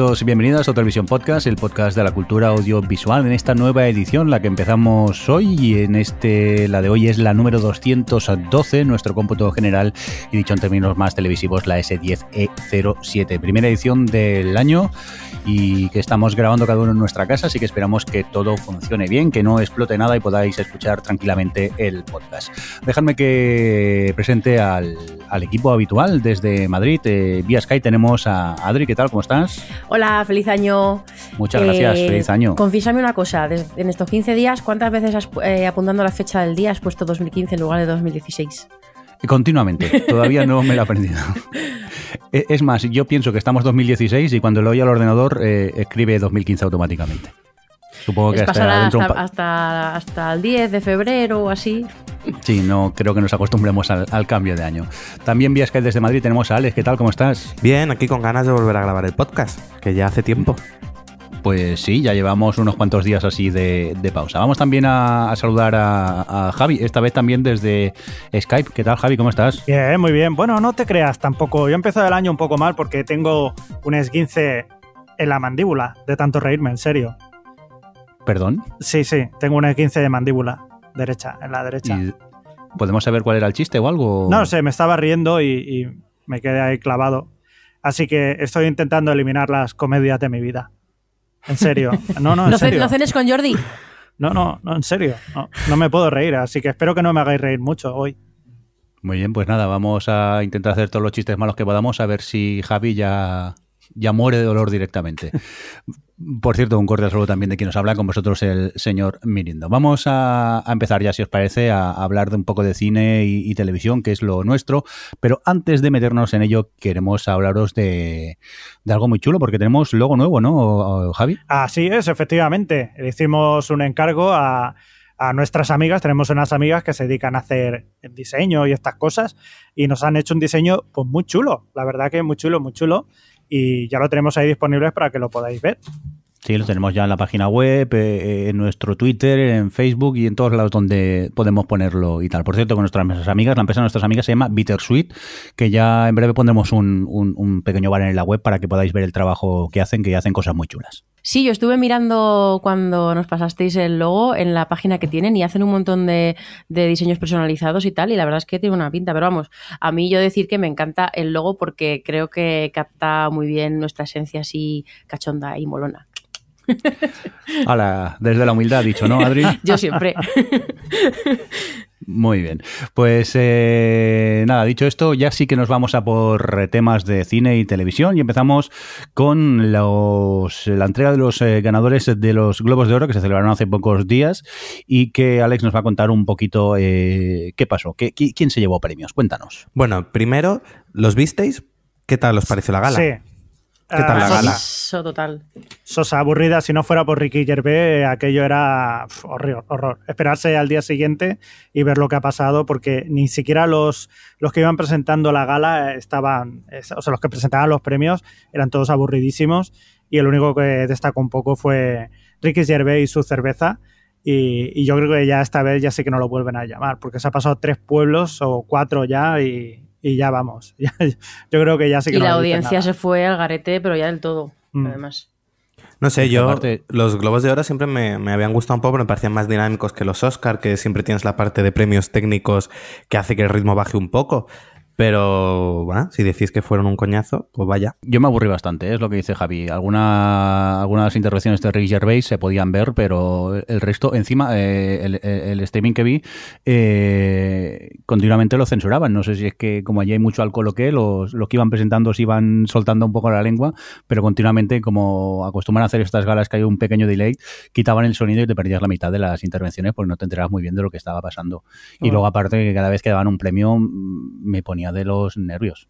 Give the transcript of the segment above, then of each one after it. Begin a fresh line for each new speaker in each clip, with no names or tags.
Bienvenidos y bienvenidas a Televisión Podcast, el podcast de la cultura audiovisual en esta nueva edición, la que empezamos hoy y en este, la de hoy es la número 212, nuestro cómputo general y dicho en términos más televisivos, la S10E07, primera edición del año y que estamos grabando cada uno en nuestra casa, así que esperamos que todo funcione bien, que no explote nada y podáis escuchar tranquilamente el podcast. Dejadme que presente al, equipo habitual desde Madrid. Eh, vía Sky tenemos a Adri, ¿qué tal? ¿Cómo estás?
Hola, feliz año.
Muchas gracias, eh, feliz año.
Confiésame una cosa, en estos 15 días, ¿cuántas veces has, eh, apuntando la fecha del día has puesto 2015 en lugar de 2016?
Continuamente, todavía no me lo he aprendido. E, es más, yo pienso que estamos 2016 y cuando lo oye al ordenador eh, escribe 2015 automáticamente.
Supongo que hasta, hasta, hasta, el 10 de febrero o así.
Sí, no creo que nos acostumbremos al, cambio de año. También vía Skype desde Madrid tenemos a Alex. ¿Qué tal? ¿Cómo estás?
Bien, aquí con ganas de volver a grabar el podcast, que ya hace tiempo.
Pues sí, ya llevamos unos cuantos días así de, pausa. Vamos también a, saludar a, Javi, esta vez también desde Skype. ¿Qué tal, Javi? ¿Cómo estás?
Bien, muy bien. Bueno, no te creas tampoco. Yo he empezado el año un poco mal porque tengo un esguince en la mandíbula de tanto reírme, en serio.
¿Perdón?
Sí, sí, tengo un esguince de mandíbula derecha, en la derecha.
¿Podemos saber cuál era el chiste o algo?
No sé, me estaba riendo y, y me quedé ahí clavado. Así que estoy intentando eliminar las comedias de mi vida. En serio. No, no, en serio.
¿No cenes con Jordi?
No, no, no, en serio. No, me puedo reír, así que espero que no me hagáis reír mucho hoy.
Muy bien, pues nada, vamos a intentar hacer todos los chistes malos que podamos, a ver si Javi ya, ya muere de dolor directamente. Por cierto, un cordial saludo también de quien nos habla con vosotros, el señor Mirindo. Vamos a, empezar ya, si os parece, a, hablar de un poco de cine y, televisión, que es lo nuestro. Pero antes de meternos en ello, queremos hablaros de, algo muy chulo, porque tenemos logo nuevo, ¿no, Javi?
Así es, efectivamente. Le hicimos un encargo a, a nuestras amigas, tenemos unas amigas que se dedican a hacer diseño y estas cosas, y nos han hecho un diseño pues muy chulo, la verdad que muy chulo, muy chulo y ya lo tenemos ahí disponible para que lo podáis ver.
Sí, lo tenemos ya en la página web, eh, en nuestro Twitter, en Facebook y en todos lados donde podemos ponerlo y tal. Por cierto, con nuestras amigas, la empresa de nuestras amigas se llama Bittersweet, que ya en breve pondremos un, pequeño bar en la web para que podáis ver el trabajo que hacen, que hacen cosas muy chulas.
Sí, yo estuve mirando cuando nos pasasteis el logo en la página que tienen y hacen un montón de diseños personalizados y tal, y la verdad es que tiene una pinta, pero vamos, a mí yo decir que me encanta el logo porque creo que capta muy bien nuestra esencia así cachonda y molona.
Hola, desde la humildad dicho, ¿no, Adri?
Yo siempre.
Muy bien. Pues eh, nada, dicho esto, ya sí que nos vamos a por temas de cine y televisión y empezamos con los, la entrega de los eh, ganadores de los Globos de Oro que se celebraron hace pocos días y que Alex nos va a contar un poquito eh, qué pasó, qué, quién se llevó premios. Cuéntanos.
Bueno, primero, ¿los visteis? ¿Qué tal os pareció la gala?
Sí,
¿Qué tal la ah, gala?
Sosa total.
Sosa aburrida, si no fuera por Ricky Gervais, aquello era horror, horror. Esperarse al día siguiente y ver lo que ha pasado, porque ni siquiera los, los que iban presentando la gala estaban, o sea, los que presentaban los premios eran todos aburridísimos y el único que destacó un poco fue Ricky Gervais y su cerveza. Y, y, yo creo que ya esta vez ya sí que no lo vuelven a llamar, porque se ha pasado tres pueblos o cuatro ya y, y ya vamos. yo creo que ya sí que
Y la audiencia se fue al garete, pero ya del todo, mm. además.
No sé, yo los Globos de Oro siempre me, me, habían gustado un poco, pero me parecían más dinámicos que los Oscar, que siempre tienes la parte de premios técnicos que hace que el ritmo baje un poco. Pero bueno, si decís que fueron un coñazo, pues vaya.
Yo me aburrí bastante, ¿eh? es lo que dice Javi. Alguna, algunas intervenciones de Rick Gervais se podían ver, pero el resto, encima, eh, el, streaming que vi, eh, continuamente lo censuraban. No sé si es que como allí hay mucho alcohol o qué, los, que iban presentando se iban soltando un poco la lengua, pero continuamente, como acostumbran a hacer estas galas que hay un pequeño delay, quitaban el sonido y te perdías la mitad de las intervenciones porque no te enterabas muy bien de lo que estaba pasando. Y luego, aparte, que cada vez que daban un premio, me ponía añade los nervios.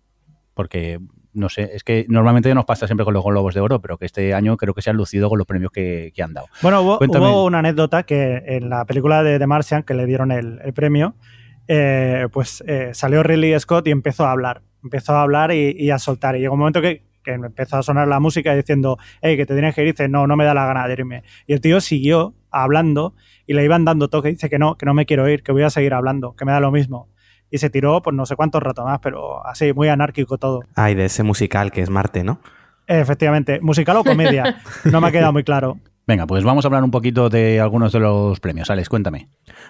Porque, no sé, es que normalmente nos pasa siempre con los globos de oro, pero que este año creo que se han lucido con los premios que, han dado.
Bueno, hubo, una anécdota que en la película de The Martian, que le dieron el, premio, eh, pues eh, salió Ridley Scott y empezó a hablar. Empezó a hablar y, a soltar. Y llegó un momento que, que empezó a sonar la música diciendo, hey, que te tienes que ir. Y dice, no, no me da la gana de irme. Y el tío siguió hablando y le iban dando toque. Dice que no, que no me quiero ir, que voy a seguir hablando, que me da lo mismo. Y se tiró, pues no sé cuántos rato más, pero así, muy anárquico todo.
Ay, de ese musical que es Marte, ¿no?
Efectivamente, musical o comedia. No me ha quedado muy claro.
Venga, pues vamos a hablar un poquito de algunos de los premios. Alex, cuéntame.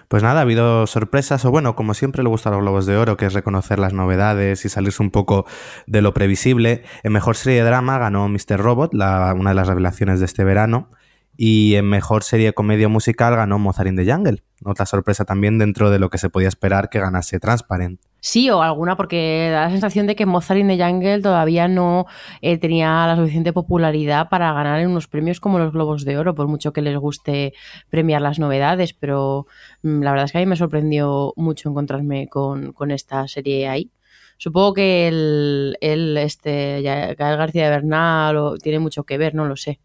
Pues nada, ha habido sorpresas, o bueno, como siempre le gusta a los Globos de Oro, que es reconocer las novedades y salirse un poco de lo previsible. En Mejor Serie de Drama ganó Mr. Robot, una de las revelaciones de este verano. Y en Mejor Serie Comedia Musical ganó Mozart in the Jungle. Otra sorpresa también dentro de lo que se podía esperar que ganase Transparent.
Sí, o alguna, porque da la sensación de que Mozart in the Jungle todavía no eh, tenía la suficiente popularidad para ganar en unos premios como los Globos de Oro, por mucho que les guste premiar las novedades, pero mm, la verdad es que a mí me sorprendió mucho encontrarme con, esta serie ahí. Supongo que el, el este, Gael García Bernal tiene mucho que ver, no lo sé.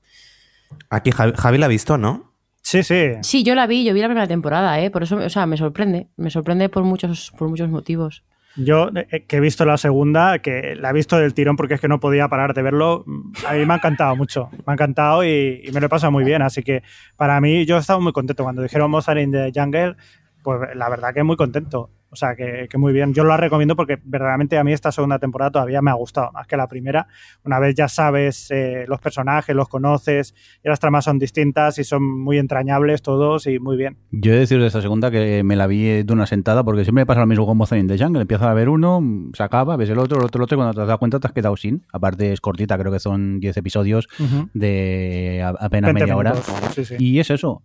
Aquí Javi la ha visto, ¿no?
Sí, sí.
Sí, yo la vi, yo vi la primera temporada, ¿eh? Por eso, o sea, me sorprende. Me sorprende por muchos, por muchos motivos.
Yo, eh, que he visto la segunda, que la he visto del tirón porque es que no podía parar de verlo, a mí me ha encantado mucho. Me ha encantado y, me lo he pasado muy bien. Así que para mí, yo he estado muy contento. Cuando dijeron Mozart in the Jungle, pues la verdad que muy contento. O sea, que, muy bien. Yo la recomiendo porque verdaderamente a mí esta segunda temporada todavía me ha gustado más que la primera. Una vez ya sabes eh, los personajes, los conoces, y las tramas son distintas y son muy entrañables todos y muy bien.
Yo he de decir de esta segunda que me la vi de una sentada porque siempre me pasa lo mismo con Mozart in the Jungle. Empiezas a ver uno, se acaba, ves el otro, el otro, el otro y cuando te das cuenta te has quedado sin. Aparte es cortita, creo que son 10 episodios de apenas media hora. Y es eso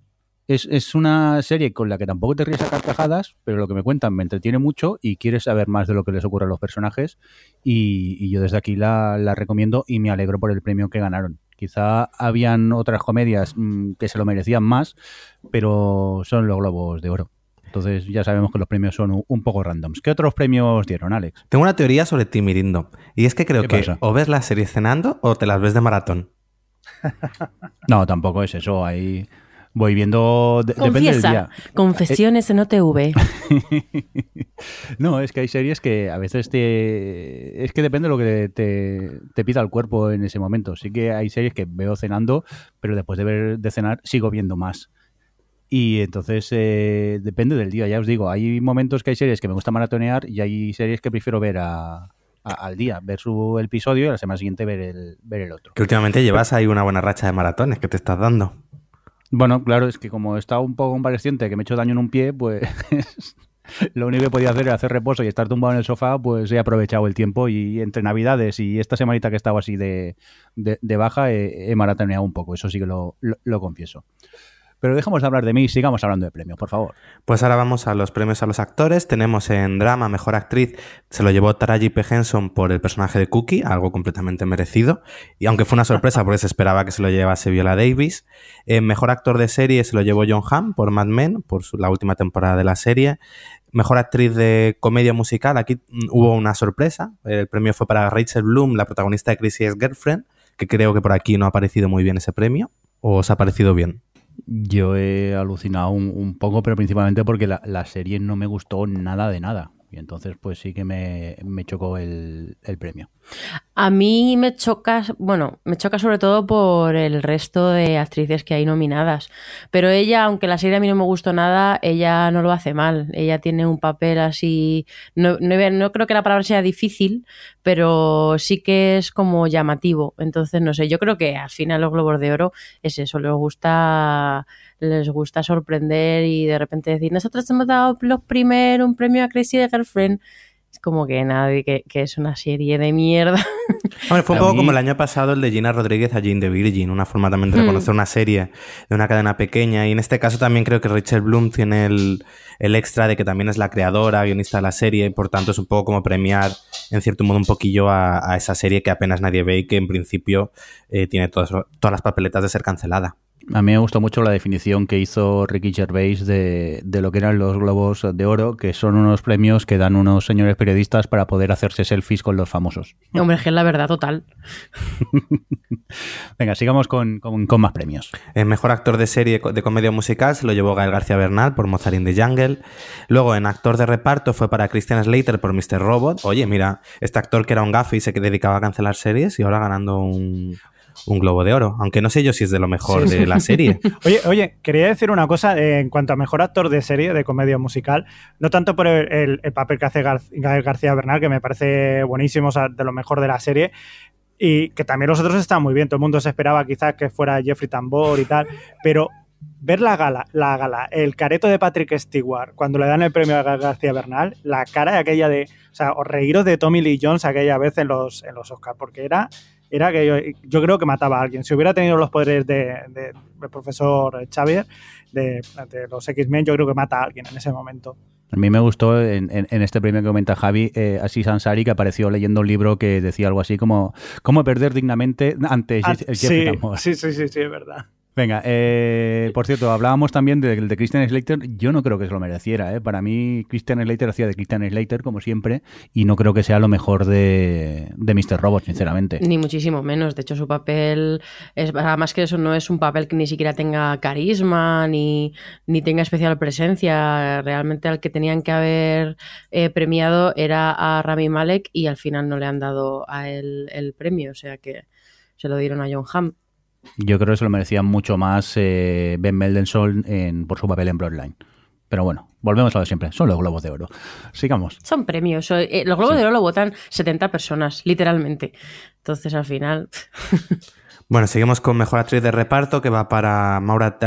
es, una serie con la que tampoco te ríes a carcajadas, pero lo que me cuentan me entretiene mucho y quieres saber más de lo que les ocurre a los personajes. Y, yo desde aquí la, recomiendo y me alegro por el premio que ganaron. Quizá habían otras comedias mm, que se lo merecían más, pero son los globos de oro. Entonces ya sabemos que los premios son un poco randoms. ¿Qué otros premios dieron, Alex?
Tengo una teoría sobre ti, Mirindo. Y es que creo que o ves la serie cenando o te las ves de maratón.
no, tampoco es eso. Hay voy viendo. depende del día.
Confesiones en OTV.
no, es que hay series que a veces te. Es que depende de lo que te, te, pida el cuerpo en ese momento. Sí que hay series que veo cenando, pero después de ver de cenar sigo viendo más. Y entonces eh, depende del día, ya os digo, hay momentos que hay series que me gusta maratonear y hay series que prefiero ver al día, ver su episodio y la semana siguiente ver el, ver el otro.
Que últimamente llevas ahí una buena racha de maratones que te estás dando.
Bueno, claro, es que como he estado un poco convaleciente, que me he hecho daño en un pie, pues lo único que podía hacer era hacer reposo y estar tumbado en el sofá, pues he aprovechado el tiempo y entre Navidades y esta semanita que he estado así de, de, baja he, he, maratoneado un poco, eso sí que lo, lo confieso. Pero dejemos de hablar de mí y sigamos hablando de premios, por favor.
Pues ahora vamos a los premios a los actores. Tenemos en drama Mejor Actriz, se lo llevó Taraji P. Henson por el personaje de Cookie, algo completamente merecido. Y aunque fue una sorpresa porque se esperaba que se lo llevase Viola Davis. En Mejor Actor de Serie se lo llevó John Hamm por Mad Men, por la última temporada de la serie. Mejor actriz de comedia musical, aquí mm, hubo una sorpresa. El premio fue para Rachel Bloom, la protagonista de Crazy Girlfriend, que creo que por aquí no ha aparecido muy bien ese premio. ¿O os ha parecido bien?
Yo he alucinado un, poco, pero principalmente porque la, serie no me gustó nada de nada. Y entonces, pues sí que me, chocó el, premio.
A mí me choca, bueno, me choca sobre todo por el resto de actrices que hay nominadas. Pero ella, aunque la serie a mí no me gustó nada, ella no lo hace mal. Ella tiene un papel así. No, no, creo que la palabra sea difícil, pero sí que es como llamativo. Entonces, no sé, yo creo que al final los Globos de Oro es eso, les gusta les gusta sorprender y de repente decir, nosotros hemos dado los primeros un premio a Crazy de Girlfriend. Es como que nadie, que, es una serie de mierda.
fue un poco como el año pasado el de Gina Rodríguez a Jean de Virgin, una forma también de hmm. reconocer una serie de una cadena pequeña. Y en este caso también creo que Rachel Bloom tiene el, extra de que también es la creadora, guionista de la serie, y por tanto es un poco como premiar, en cierto modo, un poquillo a, esa serie que apenas nadie ve y que en principio eh, tiene todas, todas las papeletas de ser cancelada.
A mí me gustó mucho la definición que hizo Ricky Gervais de, lo que eran los globos de oro, que son unos premios que dan unos señores periodistas para poder hacerse selfies con los famosos.
Hombre, es la verdad total.
Venga, sigamos con, más premios.
El mejor actor de serie de comedia musical se lo llevó Gael García Bernal por Mozart in the Jungle. Luego, en actor de reparto fue para Christian Slater por Mr. Robot. Oye, mira, este actor que era un gafe y se dedicaba a cancelar series y ahora ganando un, un Globo de Oro, aunque no sé yo si es de lo mejor de la serie.
oye, oye, quería decir una cosa eh, en cuanto a mejor actor de serie, de comedia musical, no tanto por el, papel que hace Gael García Bernal, que me parece buenísimo, o sea, de lo mejor de la serie, y que también los otros están muy bien, todo el mundo se esperaba quizás que fuera Jeffrey Tambor y tal, pero ver la gala, la gala, el careto de Patrick Stewart, cuando le dan el premio a García Bernal, la cara de aquella de, o sea, os reíros de Tommy Lee Jones aquella vez en los, en los Oscars, porque era era que yo, creo que mataba a alguien. Si hubiera tenido los poderes del de, profesor Xavier, de, los X-Men, yo creo que mata a alguien en ese momento.
A mí me gustó en, este premio que comenta Javi, eh, Asís Ansari, que apareció leyendo un libro que decía algo así como ¿Cómo perder dignamente ante
ah, el sí, sí, sí, sí, sí, es verdad.
Venga, eh, por cierto, hablábamos también del de Christian Slater. Yo no creo que se lo mereciera. ¿eh? Para mí, Christian Slater hacía de Christian Slater, como siempre, y no creo que sea lo mejor de, de Mr. Robot, sinceramente.
Ni muchísimo menos. De hecho, su papel, es más que eso, no es un papel que ni siquiera tenga carisma, ni, ni tenga especial presencia. Realmente al que tenían que haber eh, premiado era a Rami Malek y al final no le han dado a él el premio. O sea que se lo dieron a John Hamm.
Yo creo que se lo merecía mucho más eh, Ben Mendelssohn en, por su papel en Bloodline. Pero bueno, volvemos a lo de siempre. Son los globos de oro. Sigamos.
Son premios. Eh, los globos de oro lo votan 70 personas, literalmente. Entonces, al final.
bueno, seguimos con mejor actriz de reparto que va para Maura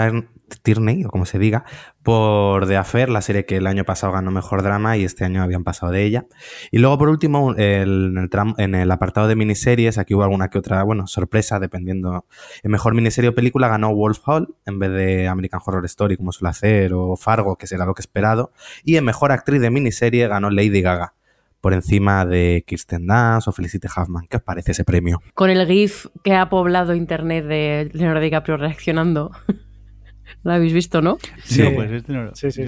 Tierney, o como se diga, por The Affair, la serie que el año pasado ganó mejor drama y este año habían pasado de ella. Y luego, por último, en, el en el apartado de miniseries, aquí hubo alguna que otra, bueno, sorpresa, dependiendo. En mejor miniserie o película ganó Wolf Hall en vez de American Horror Story, como suele hacer, o Fargo, que será lo que esperado. Y en mejor actriz de miniserie ganó Lady Gaga por encima de Kirsten Dunst o Felicity Huffman. ¿Qué os parece ese premio?
Con el GIF que ha poblado internet de Leonardo DiCaprio reaccionando. ¿Lo habéis visto, no?
Sí, pues este no, sí, sí,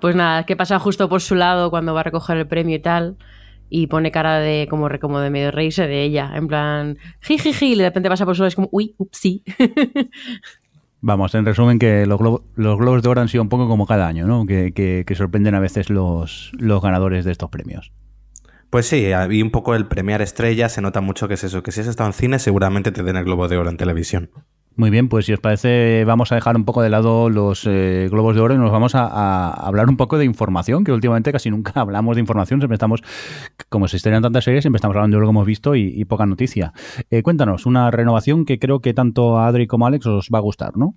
Pues nada, que pasa justo por su lado cuando va a recoger el premio y tal. Y pone cara de como, como de medio reírse de ella. En plan, jijiji, y de repente pasa por su lado es como, uy, upsí.
Vamos, en resumen, que los, los, Globos de Oro han sido un poco como cada año, ¿no? Que, que, sorprenden a veces los, los ganadores de estos premios.
Pues sí, y un poco el premiar estrellas, se nota mucho que es eso, que si has estado en cine seguramente te den el Globo de Oro en televisión.
Muy bien, pues si os parece, vamos a dejar un poco de lado los eh, globos de oro y nos vamos a, hablar un poco de información, que últimamente casi nunca hablamos de información, siempre estamos, como se estrenan tantas series, siempre estamos hablando de lo que hemos visto y, poca noticia. Eh, cuéntanos, una renovación que creo que tanto a Adri como a Alex os va a gustar, ¿no?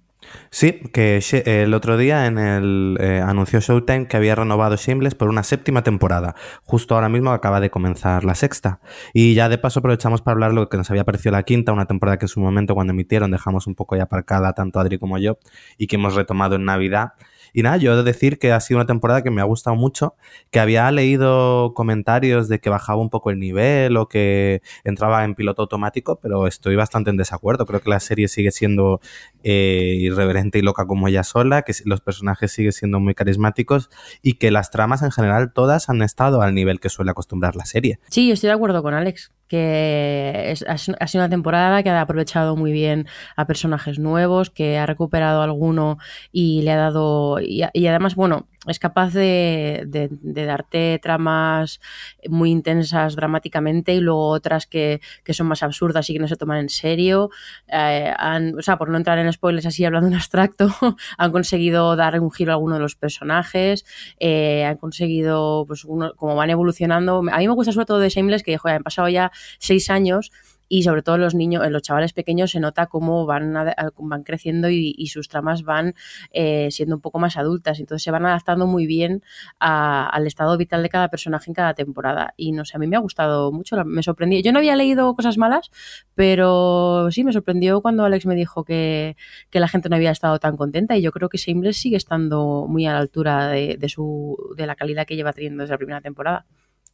Sí, que el otro día en el eh, anunció Showtime que había renovado Shameless por una séptima temporada. Justo ahora mismo acaba de comenzar la sexta. Y ya de paso aprovechamos para hablar lo que nos había parecido la quinta, una temporada que en su momento cuando emitieron dejamos un poco ya aparcada tanto Adri como yo y que hemos retomado en Navidad. Y nada, yo he de decir que ha sido una temporada que me ha gustado mucho, que había leído comentarios de que bajaba un poco el nivel o que entraba en piloto automático, pero estoy bastante en desacuerdo. Creo que la serie sigue siendo eh, irreverente y loca como ella sola, que los personajes siguen siendo muy carismáticos y que las tramas en general todas han estado al nivel que suele acostumbrar la serie.
Sí, estoy de acuerdo con Alex que ha sido una temporada que ha aprovechado muy bien a personajes nuevos, que ha recuperado alguno y le ha dado, y, además, bueno, es capaz de, darte tramas muy intensas dramáticamente y luego otras que, son más absurdas y que no se toman en serio. Eh, o sea, por no entrar en spoilers así hablando en abstracto, han conseguido dar un giro a alguno de los personajes, eh, han conseguido, pues, como van evolucionando. A mí me gusta sobre todo de Shameless que, joder, han pasado ya seis años y sobre todo los niños, los chavales pequeños se nota cómo van, van creciendo y, sus tramas van eh, siendo un poco más adultas, entonces se van adaptando muy bien al estado vital de cada personaje en cada temporada. Y no sé, a mí me ha gustado mucho, me sorprendió, yo no había leído cosas malas, pero sí me sorprendió cuando Alex me dijo que, la gente no había estado tan contenta. Y yo creo que Shameless sigue estando muy a la altura de, su, de la calidad que lleva teniendo desde la primera temporada.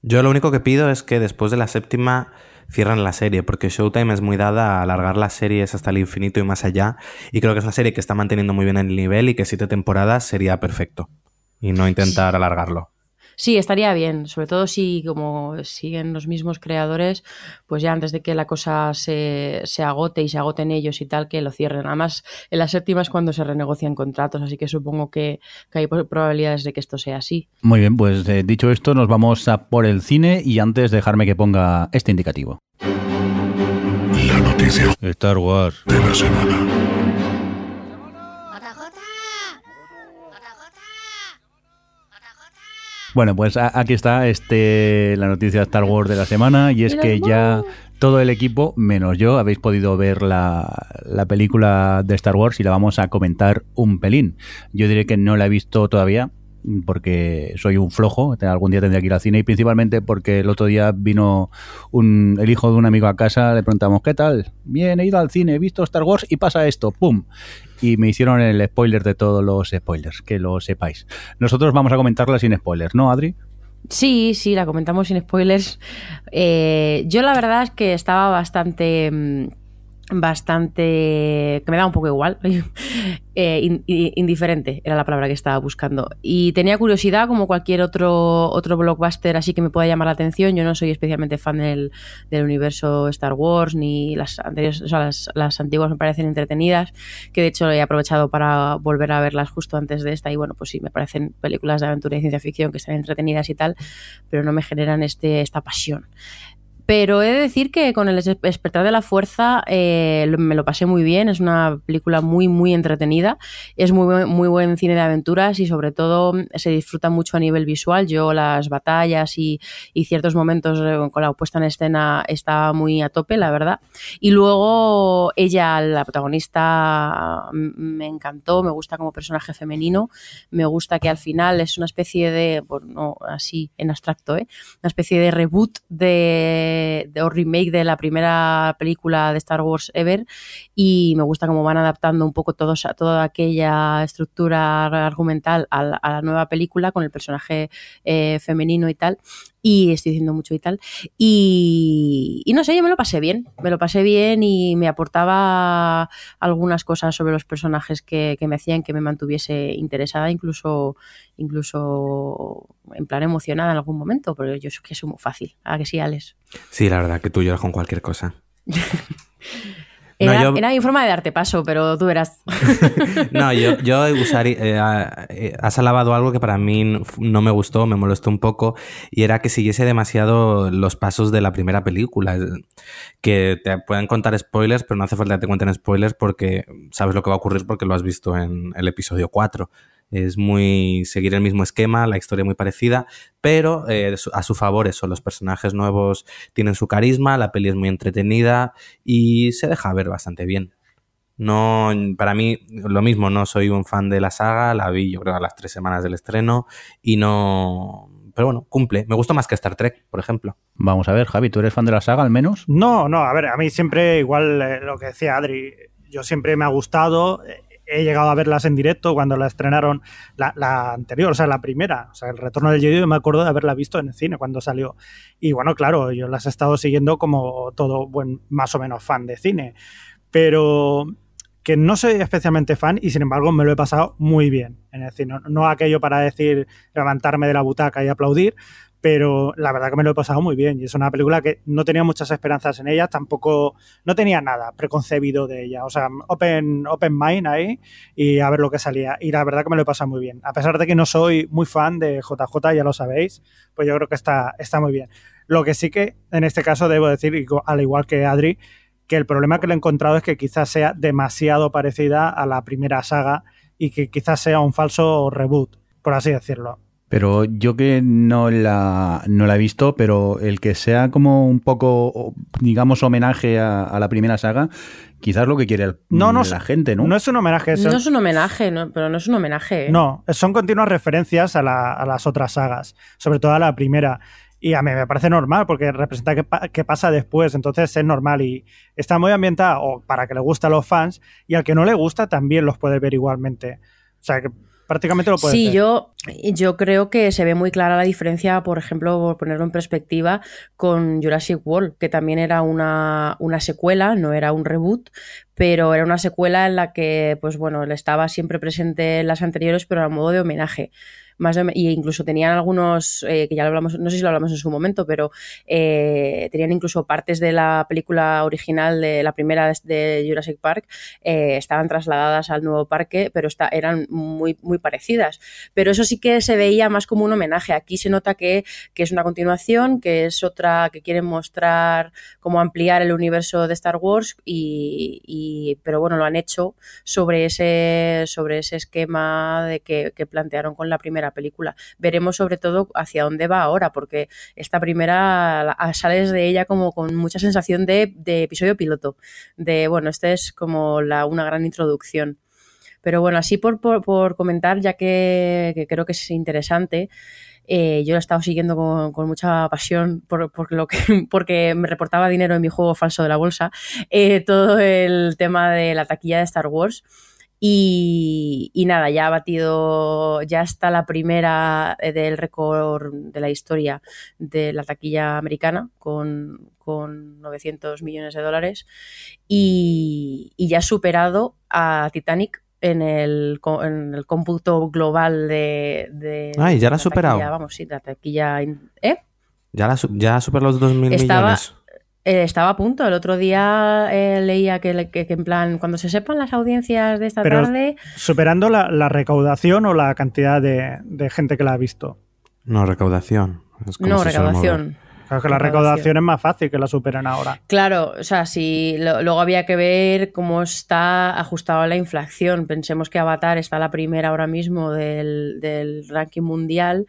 Yo lo único que pido es que después de la séptima cierran la serie, porque Showtime es muy dada a alargar las series hasta el infinito y más allá, y creo que es una serie que está manteniendo muy bien el nivel y que siete temporadas sería perfecto, y no intentar alargarlo.
Sí, estaría bien, sobre todo si como siguen los mismos creadores, pues ya antes de que la cosa se, se agote y se agoten ellos y tal, que lo cierren. Además, en la séptima es cuando se renegocian contratos, así que supongo que, hay probabilidades de que esto sea así.
Muy bien, pues eh, dicho esto, nos vamos a por el cine y antes dejarme que ponga este indicativo.
La noticia
Star Wars
de la semana.
Bueno, pues aquí está este la noticia de Star Wars de la semana y es que ya todo el equipo, menos yo, habéis podido ver la, la, película de Star Wars y la vamos a comentar un pelín. Yo diré que no la he visto todavía porque soy un flojo, algún día tendría que ir al cine y principalmente porque el otro día vino un, el hijo de un amigo a casa, le preguntamos, ¿qué tal? Bien, he ido al cine, he visto Star Wars y pasa esto, ¡pum! Y me hicieron el spoiler de todos los spoilers, que lo sepáis. Nosotros vamos a comentarla sin spoilers, ¿no, Adri?
Sí, sí, la comentamos sin spoilers. Eh, yo la verdad es que estaba bastante mm, bastante que me da un poco igual eh, indiferente era la palabra que estaba buscando. Y tenía curiosidad como cualquier otro otro blockbuster así que me pueda llamar la atención yo no soy especialmente fan del, universo Star Wars ni las anteriores o sea, las, antiguas me parecen entretenidas que de hecho he aprovechado para volver a verlas justo antes de esta y bueno pues sí me parecen películas de aventura y ciencia ficción que están entretenidas y tal pero no me generan este esta pasión pero he de decir que con el despertar de la fuerza eh, me lo pasé muy bien. Es una película muy, muy entretenida. Es muy, muy buen cine de aventuras y sobre todo se disfruta mucho a nivel visual. Yo las batallas y, ciertos momentos eh, con la puesta en escena estaba muy a tope, la verdad. Y luego ella, la protagonista, me encantó. Me gusta como personaje femenino. Me gusta que al final es una especie de, bueno, así en abstracto, ¿eh? una especie de reboot de de, o remake de la primera película de Star Wars ever y me gusta cómo van adaptando un poco todos, toda aquella estructura argumental a la, nueva película con el personaje eh, femenino y tal y estoy diciendo mucho y tal. Y, no sé, yo me lo pasé bien, me lo pasé bien y me aportaba algunas cosas sobre los personajes que, me hacían que me mantuviese interesada, incluso, incluso en plan emocionada en algún momento, pero yo sé que es muy fácil. ¿A que sí, Alex?
Sí, la verdad, que tú lloras con cualquier cosa.
Era, mi forma de darte paso, pero tú verás.
no, yo, yo usaría, eh, eh, has alabado algo que para mí no me gustó, me molestó un poco, y era que siguiese demasiado los pasos de la primera película. Que te pueden contar spoilers, pero no hace falta que te cuenten spoilers porque sabes lo que va a ocurrir porque lo has visto en el episodio 4 es muy seguir el mismo esquema, la historia muy parecida, pero eh, a su favor eso, los personajes nuevos tienen su carisma, la peli es muy entretenida y se deja ver bastante bien. No, para mí, lo mismo, no soy un fan de la saga, la vi yo creo a las tres semanas del estreno y no... Pero bueno, cumple. Me gusta más que Star Trek, por ejemplo.
Vamos a ver, Javi, ¿tú eres fan de la saga al menos?
No, no, a ver, a mí siempre, igual eh, lo que decía Adri, yo siempre me ha gustado he llegado a verlas en directo cuando la estrenaron la, anterior, o sea, la primera, o sea, el retorno del Jedi, me acuerdo de haberla visto en el cine cuando salió. Y bueno, claro, yo las he estado siguiendo como todo buen, más o menos fan de cine, pero que no soy especialmente fan y sin embargo me lo he pasado muy bien en el cine. No, no aquello para decir levantarme de la butaca y aplaudir, pero la verdad que me lo he pasado muy bien y es una película que no tenía muchas esperanzas en ella, tampoco, no tenía nada preconcebido de ella, o sea, open, open mind ahí y a ver lo que salía y la verdad que me lo he pasado muy bien, a pesar de que no soy muy fan de JJ, ya lo sabéis, pues yo creo que está, está muy bien. Lo que sí que en este caso debo decir, al igual que Adri, que el problema que le he encontrado es que quizás sea demasiado parecida a la primera saga y que quizás sea un falso reboot, por así decirlo.
Pero yo que no la, no la he visto, pero el que sea como un poco, digamos, homenaje a, la primera saga, quizás lo que quiere
no, no,
la gente, ¿no?
No es un homenaje.
No es un homenaje, pero no es un homenaje. ¿eh?
No, son continuas referencias a, las otras sagas, sobre todo a la primera. Y a mí me parece normal porque representa qué, pasa después, entonces es normal y está muy ambientada o para que le guste a los fans y al que no le gusta también los puede ver igualmente. O sea que prácticamente lo puede
Sí, yo, yo creo que se ve muy clara la diferencia, por ejemplo, por ponerlo en perspectiva, con Jurassic World, que también era una, una secuela, no era un reboot, pero era una secuela en la que, pues bueno, estaba siempre presente en las anteriores, pero a modo de homenaje más y incluso tenían algunos, eh, que ya lo hablamos, no sé si lo hablamos en su momento, pero eh, tenían incluso partes de la película original de la primera de Jurassic Park, eh, estaban trasladadas al nuevo parque, pero está, eran muy, muy parecidas. Pero eso sí que se veía más como un homenaje. Aquí se nota que, que es una continuación, que es otra, que quieren mostrar cómo ampliar el universo de Star Wars, y, y pero bueno, lo han hecho sobre ese, sobre ese esquema de que, que plantearon con la primera película. Veremos sobre todo hacia dónde va ahora, porque esta primera sales de ella como con mucha sensación de, episodio piloto, de bueno, esta es como la, una gran introducción. Pero bueno, así por, por, comentar, ya que, creo que es interesante, eh, yo lo he estado siguiendo con, mucha pasión por, lo que, porque me reportaba dinero en mi juego falso de la bolsa, eh, todo el tema de la taquilla de Star Wars. Y, nada, ya ha batido, ya está la primera eh, del récord de la historia de la taquilla americana con, con 900 millones de dólares y, ya ha superado a Titanic en el, en el cómputo global de... de
ya la ha superado.
Vamos, sí, la taquilla... ¿Eh?
Ya, la, ya superado los 2.000 millones.
Eh, estaba a punto. El otro día eh, leía que, en plan, cuando se sepan las audiencias de esta tarde.
¿Superando la, recaudación o la cantidad de, gente que la ha visto?
No, recaudación.
no, recaudación.
Claro que la recaudación es más fácil que la superen ahora.
Claro, o sea, si luego había que ver cómo está ajustado la inflación. Pensemos que Avatar está la primera ahora mismo del, del ranking mundial,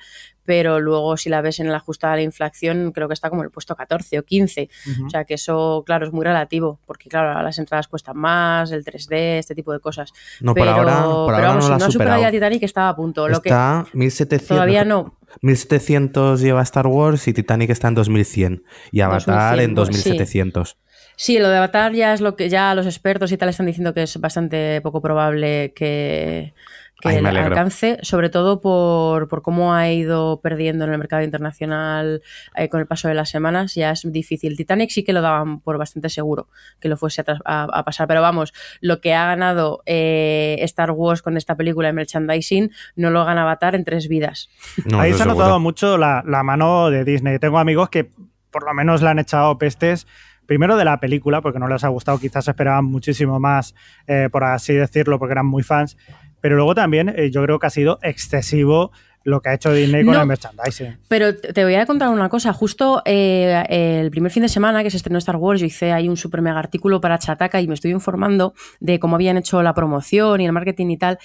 pero luego si la ves en el ajustado a la inflación, creo que está como el puesto 14 o 15. O sea que eso, claro, es muy relativo, porque claro, las entradas cuestan más, el 3D, este tipo de cosas.
No, pero, por ahora, por ahora vamos, no,
no ha superado ya Titanic, estaba a punto. Lo
está 1700.
Todavía no.
1700 lleva Star Wars y Titanic está en 2100 y Avatar en 2700.
Sí. lo de Avatar ya es lo que ya los expertos y tal están diciendo que es bastante poco probable que, que el alcance, sobre todo por, cómo ha ido perdiendo en el mercado internacional eh, con el paso de las semanas, ya es difícil. Titanic sí que lo daban por bastante seguro que lo fuese a, pasar, pero vamos, lo que ha ganado eh, Star Wars con esta película de merchandising no lo gana Avatar en tres vidas.
Ahí se ha notado mucho la, mano de Disney. Tengo amigos que por lo menos le han echado pestes primero de la película, porque no les ha gustado, quizás esperaban muchísimo más, eh, por así decirlo, porque eran muy fans, pero luego también eh, yo creo que ha sido excesivo lo que ha hecho Disney con el merchandising.
Pero te voy a contar una cosa. Justo eh, el primer fin de semana que se estrenó Star Wars, yo hice ahí un super mega artículo para Chataca y me estoy informando de cómo habían hecho la promoción y el marketing y tal.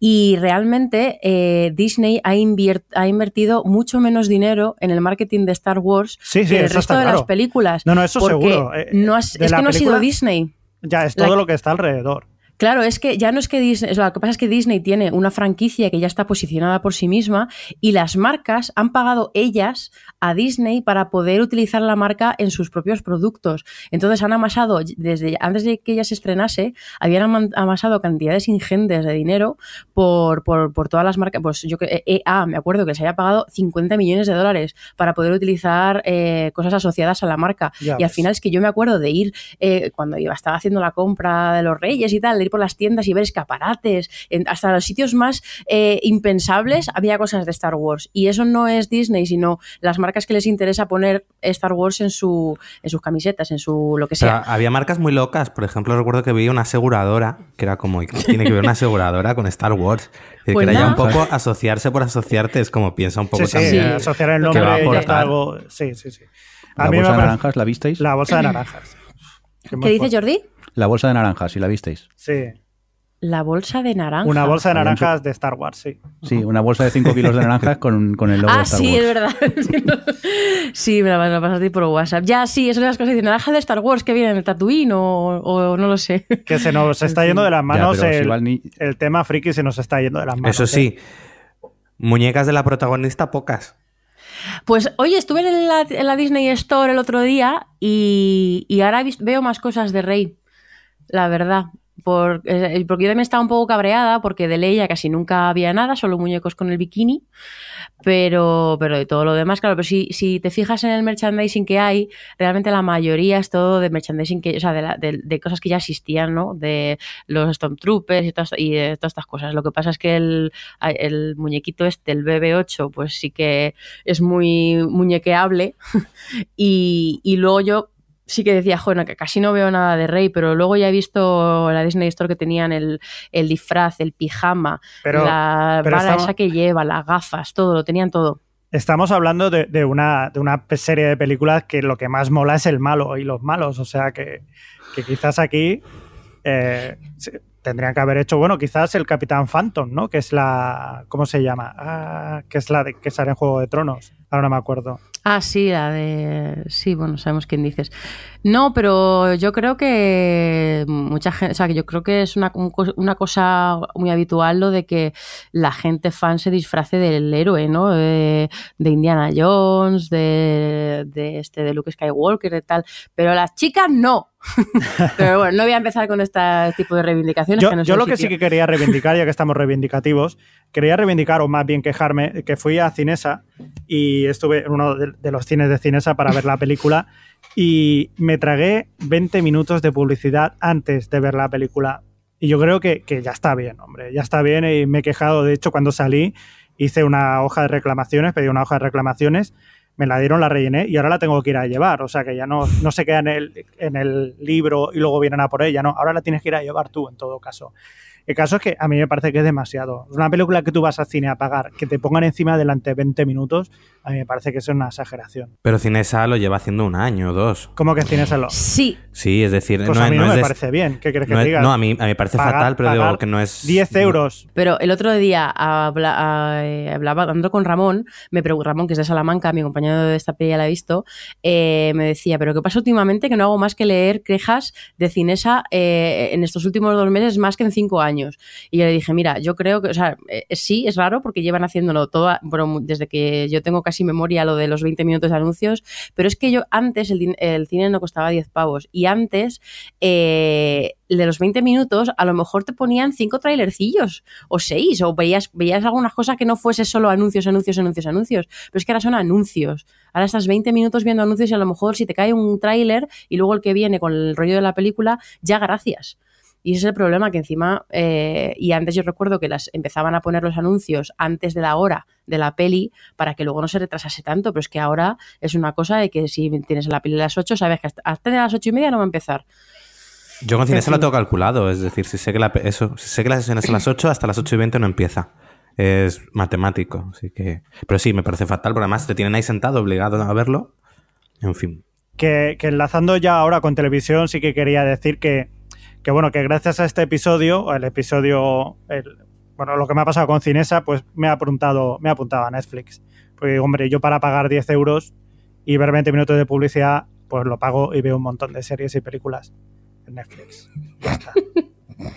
Y realmente eh, Disney ha, ha, invertido mucho menos dinero en el marketing de Star Wars
que
el resto de las películas.
No, no, eso seguro.
No es que no ha sido Disney.
Ya, es todo lo que está alrededor.
Claro, es que ya no es que Disney, lo que pasa es que Disney tiene una franquicia que ya está posicionada por sí misma y las marcas han pagado ellas a Disney para poder utilizar la marca en sus propios productos. Entonces han amasado, desde antes de que ella se estrenase, habían amasado cantidades ingentes de dinero por, por, por todas las marcas. Pues yo que EA, me acuerdo que se había pagado 50 millones de dólares para poder utilizar eh, cosas asociadas a la marca. y al final es que yo me acuerdo de ir eh, cuando iba, estaba haciendo la compra de los Reyes y tal, por las tiendas y ver escaparates, hasta los sitios más eh, impensables había cosas de Star Wars. Y eso no es Disney, sino las marcas que les interesa poner Star Wars en, su, en sus camisetas, en su lo que sea.
había marcas muy locas, por ejemplo, recuerdo que vi una aseguradora, que era como, tiene que ver una aseguradora con Star Wars? Que pues era ya un poco asociarse por asociarte, es como piensa un poco también.
Sí, asociar el nombre algo. Sí, sí, sí.
¿La bolsa de naranjas la visteis?
La bolsa de naranjas.
¿Qué dice Jordi?
La bolsa de naranjas, si la visteis.
Sí.
La bolsa de naranjas.
Una bolsa de naranjas de Star Wars, sí.
Sí, una bolsa de 5 kilos de naranjas con, con el logo
ah,
de Star
sí,
Wars.
es verdad. sí, me la, pasaste por WhatsApp. Ya, sí, eso es las cosas. de naranja de Star Wars que viene en el Tatooine o, o, no lo sé.
Que se nos está yendo de las manos. el, el, tema friki se nos está yendo de las manos.
Eso sí, ¿eh? muñecas de la protagonista, pocas.
Pues oye, estuve en la, en la Disney Store el otro día y, y ahora veo más cosas de Rey. La verdad por, eh, porque yo también estaba un poco cabreada porque de Leia casi nunca había nada, solo muñecos con el bikini, pero, pero de todo lo demás, claro, pero si, si te fijas en el merchandising que hay, realmente la mayoría es todo de merchandising que, o sea, de, de, cosas que ya existían, ¿no? De los Stormtroopers y, todas, y de todas estas cosas. Lo que pasa es que el, el muñequito este, el BB8, pues sí que es muy muñequeable y, y luego yo sí que decía, bueno, que casi no veo nada de Rey, pero luego ya he visto la Disney Store que tenían el, el disfraz, el pijama, la vara esa que lleva, las gafas, todo, lo tenían todo.
Estamos hablando de, de, una, de una serie de películas que lo que más mola es el malo y los malos, o sea que, que quizás aquí eh, tendrían que haber hecho, bueno, quizás el Capitán Phantom, ¿no? Que es la, ¿cómo se llama? Ah, que es la de, que sale en Juego de Tronos, ahora no me acuerdo.
Ah, sí, la de. Sí, bueno, sabemos quién dices. No, pero yo creo que mucha gente. O sea, yo creo que es una, una cosa muy habitual lo de que la gente fan se disfrace del héroe, ¿no? De, Indiana Jones, de, de, este, de Luke Skywalker, y tal. Pero las chicas no. pero bueno, no voy a empezar con este tipo de reivindicaciones.
Yo, yo lo que sí que quería reivindicar, ya que estamos reivindicativos, quería reivindicar, o más bien quejarme, que fui a Cinesa y estuve en uno de, de los cines de Cinesa para ver la película y me tragué 20 minutos de publicidad antes de ver la película. Y yo creo que, ya está bien, hombre, ya está bien y me he quejado. De hecho, cuando salí hice una hoja de reclamaciones, pedí una hoja de reclamaciones, me la dieron, la rellené y ahora la tengo que ir a llevar. O sea que ya no, no se queda en el, en el libro y luego vienen a por ella, no, ahora la tienes que ir a llevar tú en todo caso. El caso es que a mí me parece que es demasiado. Una película que tú vas al cine a pagar, que te pongan encima delante 20 minutos, a mí me parece que es una exageración.
Pero Cinesa lo lleva haciendo un año o dos.
¿Cómo que Cinesa lo?
Sí.
Sí, es decir,
pues
no,
a mí no,
no
me parece bien. ¿Qué quieres que
no
diga?
No, a mí, a mí me parece fatal, pero digo que no es.
10 euros.
Pero el otro día habla, eh, hablaba, hablando con Ramón, me preguntó, Ramón, que es de Salamanca, mi compañero de esta peli ya la ha visto, eh, me decía, pero ¿qué pasa últimamente que no hago más que leer quejas de Cinesa eh, en estos últimos dos meses más que en cinco años? Y yo le dije, mira, yo creo que, o sea, eh, sí, es raro porque llevan haciéndolo todo, bueno, desde que yo tengo casi memoria lo de los 20 minutos de anuncios, pero es que yo antes el, el cine no costaba 10 pavos y antes eh, de los 20 minutos a lo mejor te ponían cinco trailercillos o seis o veías, veías algunas cosas que no fuese solo anuncios, anuncios, anuncios, anuncios, pero es que ahora son anuncios. Ahora estás 20 minutos viendo anuncios y a lo mejor si te cae un tráiler y luego el que viene con el rollo de la película, ya gracias. Y ese es el problema, que encima, eh, y antes yo recuerdo que las empezaban a poner los anuncios antes de la hora de la peli para que luego no se retrasase tanto, pero es que ahora es una cosa de que si tienes la peli a las 8, sabes que hasta, hasta las 8 y media no va a empezar.
Yo con Cinesa lo tengo calculado, es decir, si sé que la, eso, si sé que la sesión es a las 8, hasta las 8 y 20 no empieza. Es matemático, así que... Pero sí, me parece fatal, porque además te tienen ahí sentado obligado a verlo. En fin.
Que, que enlazando ya ahora con televisión, sí que quería decir que que bueno, que gracias a este episodio, el episodio, el, bueno, lo que me ha pasado con Cinesa, pues me ha apuntado, me ha apuntado a Netflix. Porque, hombre, yo para pagar 10 euros y ver 20 minutos de publicidad, pues lo pago y veo un montón de series y películas en Netflix. Ya está.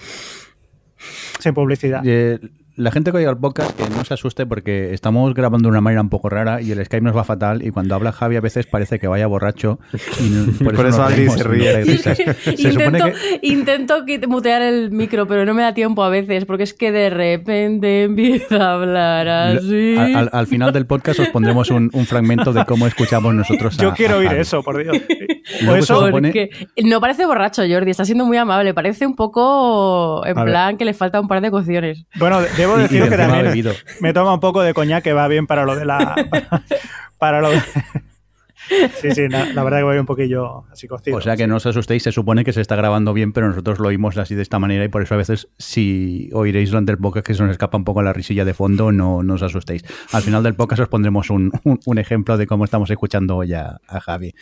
Sin publicidad.
Eh, la gente que oiga el podcast que no se asuste porque estamos grabando de una manera un poco rara y el Skype nos va fatal y cuando habla Javi a veces parece que vaya borracho y
por, eso, Adri se ríe.
intento, intento mutear el micro pero no me da tiempo a veces porque es que de repente empieza a hablar así.
Al, final del podcast os pondremos un, fragmento de cómo escuchamos nosotros
Yo quiero oír eso, por Dios.
Eso porque no parece borracho, Jordi, está siendo muy amable, parece un poco en plan que le falta un par de cocciones.
Bueno, debo decir que también me toma un poco de coñac que va bien para lo de la. Para, lo Sí, sí, la, verdad que voy un poquillo así cocido.
O sea que no os asustéis, se supone que se está grabando bien, pero nosotros lo oímos así de esta manera y por eso a veces si oiréis durante el podcast que se nos escapa un poco la risilla de fondo, no, no os asustéis. Al final del podcast os pondremos un, un, ejemplo de cómo estamos escuchando hoy a, Javi.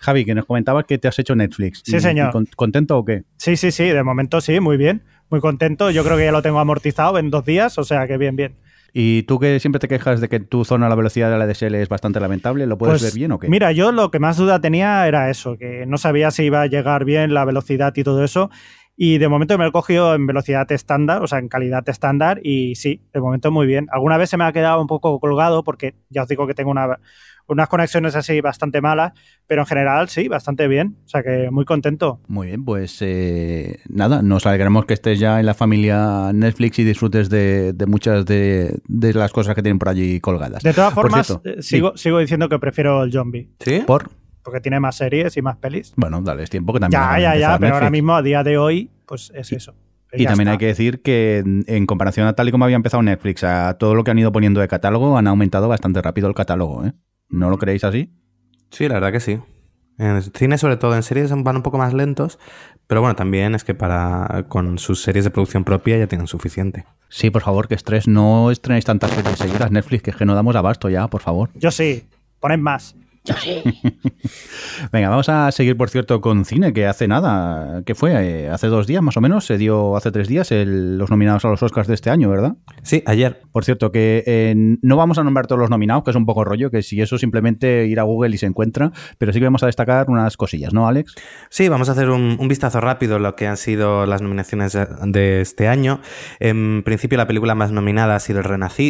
Javi, que nos comentabas que te has hecho Netflix.
Sí, señor.
¿Contento o qué?
Sí, sí, sí, de momento sí, muy bien muy contento. Yo creo que ya lo tengo amortizado en dos días, o sea que bien, bien.
¿Y tú que siempre te quejas de que tu zona la velocidad de la DSL es bastante lamentable, lo puedes
pues,
ver bien o qué?
Mira, yo lo que más duda tenía era eso, que no sabía si iba a llegar bien la velocidad y todo eso. Y de momento me lo he cogido en velocidad estándar, o sea, en calidad estándar, y sí, de momento muy bien. Alguna vez se me ha quedado un poco colgado porque ya os digo que tengo una, unas conexiones así bastante malas, pero en general sí, bastante bien. O sea que muy contento.
Muy bien, pues eh, nada, nos alegramos que estés ya en la familia Netflix y disfrutes de, muchas de, las cosas que tienen por allí colgadas.
De todas formas, eh, sigo, sigo diciendo que prefiero el zombie.
¿Sí? ¿Por?
Porque tiene más series y más pelis.
Bueno, dale, es tiempo que también.
Ya, ya, ya, pero ahora mismo, a día de hoy, pues es eso.
Y también hay que decir que en comparación a tal y como había empezado Netflix, a todo lo que han ido poniendo de catálogo, han aumentado bastante rápido el catálogo. ¿eh? ¿No lo creéis así?
Sí, la verdad que sí. En cine, sobre todo en series, van un poco más lentos, pero bueno, también es que para con sus series de producción propia ya tienen suficiente.
Sí, por favor, que estrés, no estrenéis tantas series seguidas Netflix, que es que no damos abasto ya, por favor.
Yo sí, ponen más.
Yo sí.
Venga, vamos a seguir, por cierto, con cine, que hace nada, ¿qué fue? Eh, hace dos días más o menos, se dio hace tres días los nominados a los Oscars de este año, ¿verdad?
Sí, ayer.
Por cierto, que eh, no vamos a nombrar todos los nominados, que es un poco rollo, que si eso simplemente ir a Google y se encuentra, pero sí que vamos a destacar unas cosillas, ¿no, Alex?
Sí, vamos a hacer un, vistazo rápido a lo que han sido las nominaciones de este año. En principio, la película más nominada ha sido El,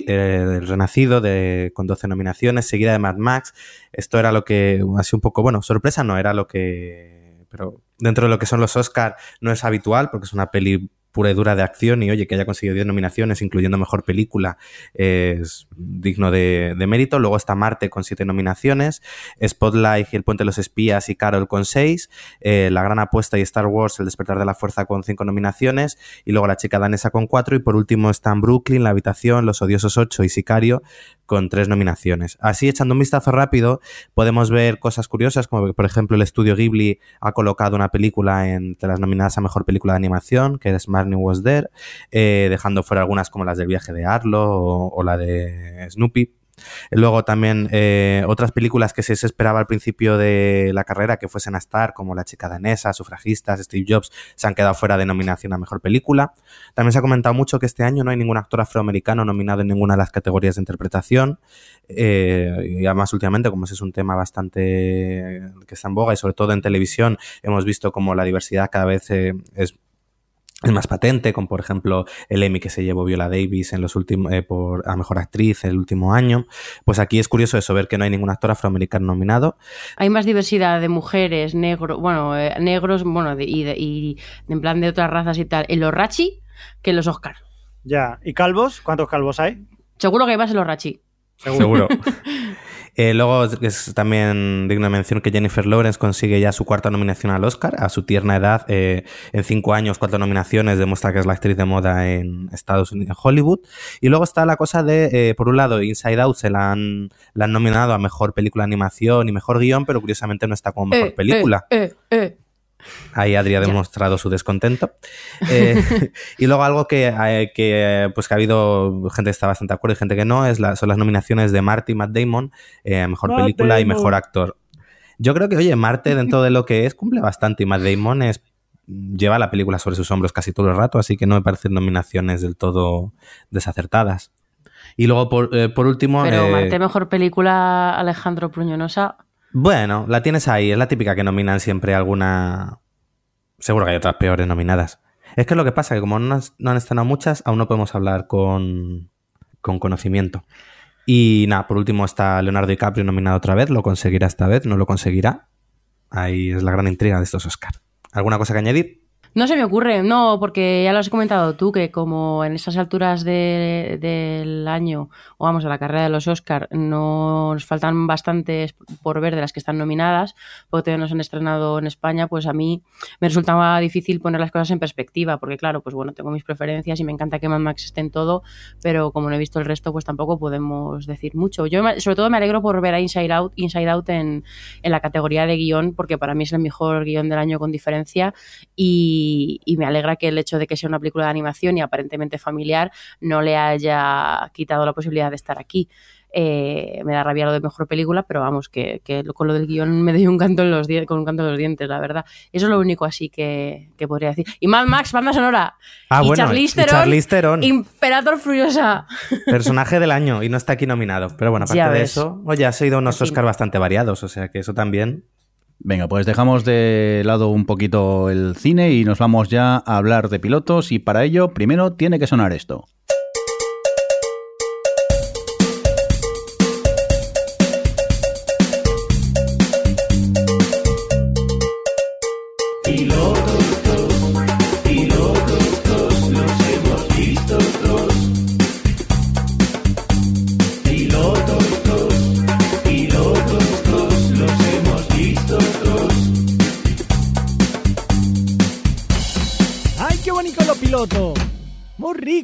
eh, Renacido, de, con 12 nominaciones, seguida de Mad Max. Esto era lo que, así un poco, bueno, sorpresa no, era lo que, pero dentro de lo que son los Oscar no es habitual porque es una peli pura y dura de acción y oye, que haya conseguido 10 nominaciones, incluyendo Mejor Película, es digno de, mérito. Luego está Marte con 7 nominaciones, Spotlight y El Puente de los Espías y Carol con 6, eh, La Gran Apuesta y Star Wars, El Despertar de la Fuerza con 5 nominaciones, y luego La Chica Danesa con 4, y por último están Brooklyn, La Habitación, Los Odiosos 8 y Sicario con 3 nominaciones. Así, echando un vistazo rápido, podemos ver cosas curiosas, como por ejemplo el estudio Ghibli ha colocado una película entre las nominadas a Mejor Película de Animación, que es Marnie Was There, eh, dejando fuera algunas como las del viaje de Arlo o, la de Snoopy. Luego también eh, otras películas que se esperaba al principio de la carrera que fuesen a estar, como La chica danesa, Sufragistas, Steve Jobs, se han quedado fuera de nominación a Mejor Película. También se ha comentado mucho que este año no hay ningún actor afroamericano nominado en ninguna de las categorías de interpretación. Eh, y además últimamente, como ese es un tema bastante que está en boga y sobre todo en televisión, hemos visto como la diversidad cada vez es es más patente, con por ejemplo el Emmy que se llevó Viola Davis en los últimos eh, por a mejor actriz el último año. Pues aquí es curioso eso ver que no hay ningún actor afroamericano nominado.
Hay más diversidad de mujeres, negros, bueno, eh, negros, bueno, y, en plan de otras razas y tal, en los Rachi que en los Oscar.
Ya, ¿y calvos? ¿Cuántos calvos hay?
Seguro que hay más en los Rachi.
Seguro. Eh, luego es también digno de mención que Jennifer Lawrence consigue ya su cuarta nominación al Oscar a su tierna edad. Eh, en cinco años, cuatro nominaciones, demuestra que es la actriz de moda en Estados Unidos, en Hollywood. Y luego está la cosa de, eh, por un lado, Inside Out se la han, la han nominado a mejor película de animación y mejor guion, pero curiosamente no está como mejor película. Ahí Adri ha demostrado su descontento. Eh, y luego algo que, eh, que, pues que ha habido gente que está bastante de acuerdo y gente que no, es son las nominaciones de Marty y Matt Damon, eh, Mejor Película y Mejor Actor. Yo creo que, oye, Marte dentro de lo que es cumple bastante y Matt Damon es, lleva la película sobre sus hombros casi todo el rato, así que no me parecen nominaciones del todo desacertadas. Y luego, por, por último...
Pero Marte, Mejor Película, Alejandro Pruñonosa...
Bueno, la tienes ahí, es la típica que nominan siempre alguna... Seguro que hay otras peores nominadas. Es que es lo que pasa, que como no, han estado muchas, aún no podemos hablar con, con conocimiento. Y nada, por último está Leonardo DiCaprio nominado otra vez, lo conseguirá esta vez, no lo conseguirá. Ahí es la gran intriga de estos Oscar. ¿Alguna cosa que añadir?
No se me ocurre, no, porque ya lo has comentado tú, que como en esas alturas del año, o vamos, a la carrera de los Oscar, nos faltan bastantes por ver de las que están nominadas, porque todavía no se han estrenado en España, pues a mí me resultaba difícil poner las cosas en perspectiva, porque claro, pues bueno, tengo mis preferencias y me encanta que Mad Max esté en todo, pero como no he visto el resto, pues tampoco podemos decir mucho. Yo sobre todo me alegro por ver a Inside Out, Inside Out en, en la categoría de guion, porque para mí es el mejor guion del año con diferencia, y y, me alegra que el hecho de que sea una película de animación y aparentemente familiar no le haya quitado la posibilidad de estar aquí. Eh, me da rabia lo de mejor película, pero vamos, que, con lo del guion me doy un canto en los con un canto en los dientes, la verdad. Eso es lo único así que, podría decir. Y Mad Max, banda sonora.
Ah, y bueno, Charlize Theron,
Imperator Furiosa.
Personaje del año y no está aquí nominado. Pero bueno, aparte de eso, oye, ha sido unos Oscar bastante variados, o sea que eso también
Venga, pues dejamos de lado un poquito el cine y nos vamos ya a hablar de pilotos y para ello primero tiene que sonar esto.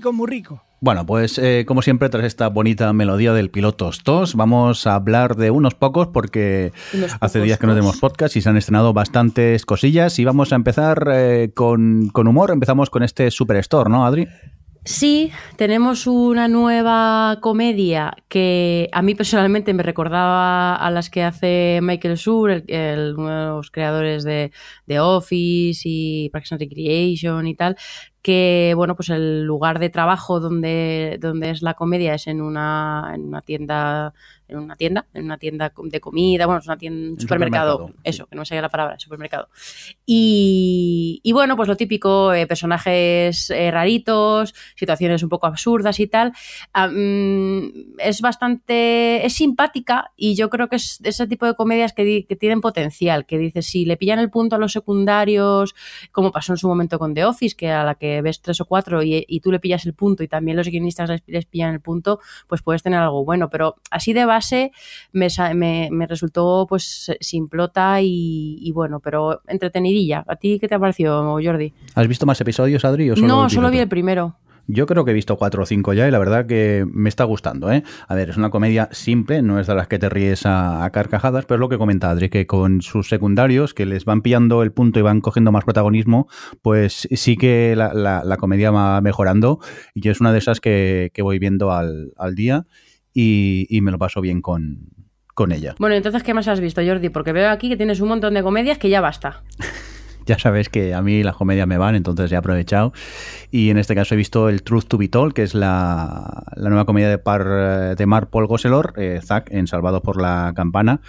Rico, muy rico.
Bueno, pues eh, como siempre, tras esta bonita melodía del Pilotos 2, vamos a hablar de unos pocos porque hace días que no tenemos podcast y se han estrenado bastantes cosillas y vamos a empezar eh, con, con humor. Empezamos con este Superstore, ¿no, Adri?
Sí, tenemos una nueva comedia que a mí personalmente me recordaba a las que hace Michael Sur, el, uno de los creadores de, de Office y Parks and Recreation y tal, que bueno, pues el lugar de trabajo donde, donde es la comedia es en una, en una tienda en una tienda, en una tienda de comida, bueno, es una tienda, un supermercado, eso, que no me salía la palabra, supermercado. Y, y bueno, pues lo típico, eh, personajes eh, raritos, situaciones un poco absurdas y tal. Mm, es bastante, es simpática y yo creo que es ese tipo de comedias que, que tienen potencial, que dices, si le pillan el punto a los secundarios, como pasó en su momento con The Office, que a la que ves tres o cuatro y, y tú le pillas el punto y también los guionistas les, les pillan el punto, pues puedes tener algo bueno, pero así de base me, me, resultó pues simplota y, y, bueno, pero entretenidilla. ¿A ti qué te ha parecido, Jordi?
¿Has visto más episodios, Adri?
no, solo vi el primero.
Yo creo que he visto cuatro o cinco ya y la verdad que me está gustando. ¿eh? A ver, es una comedia simple, no es de las que te ríes a, carcajadas, pero es lo que comenta Adri, que con sus secundarios, que les van pillando el punto y van cogiendo más protagonismo, pues sí que la, la, comedia va mejorando y es una de esas que, que voy viendo al, al día y, me lo paso bien con, con ella.
Bueno, entonces, ¿qué más has visto, Jordi? Porque veo aquí que tienes un montón de comedias que ya basta.
ya sabes que a mí las comedias me van, entonces he aprovechado. Y en este caso he visto el Truth to Be Told, que es la, nueva comedia de, par, de Mark Paul Gosselor, eh, Zack, en Salvado por la Campana,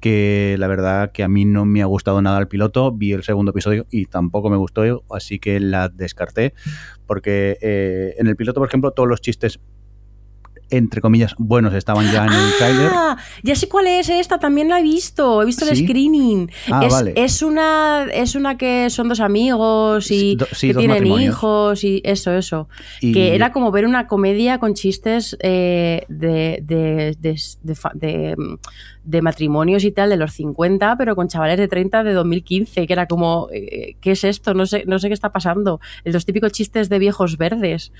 que la verdad que a mí no me ha gustado nada el piloto. Vi el segundo episodio y tampoco me gustó, así que la descarté. Porque eh, en el piloto, por ejemplo, todos los chistes entre comillas, buenos estaban ya en el ah, trailer.
Ya sé cuál es esta, también la he visto, he visto el screening. Ah, es, es, una, es una que son dos amigos y que tienen hijos y eso, eso. Que era como ver una comedia con chistes eh, de, de, de, de, matrimonios y tal de los 50, pero con chavales de 30 de 2015, que era como, eh, ¿qué es esto? No sé, no sé qué está pasando. Los típicos chistes de viejos verdes.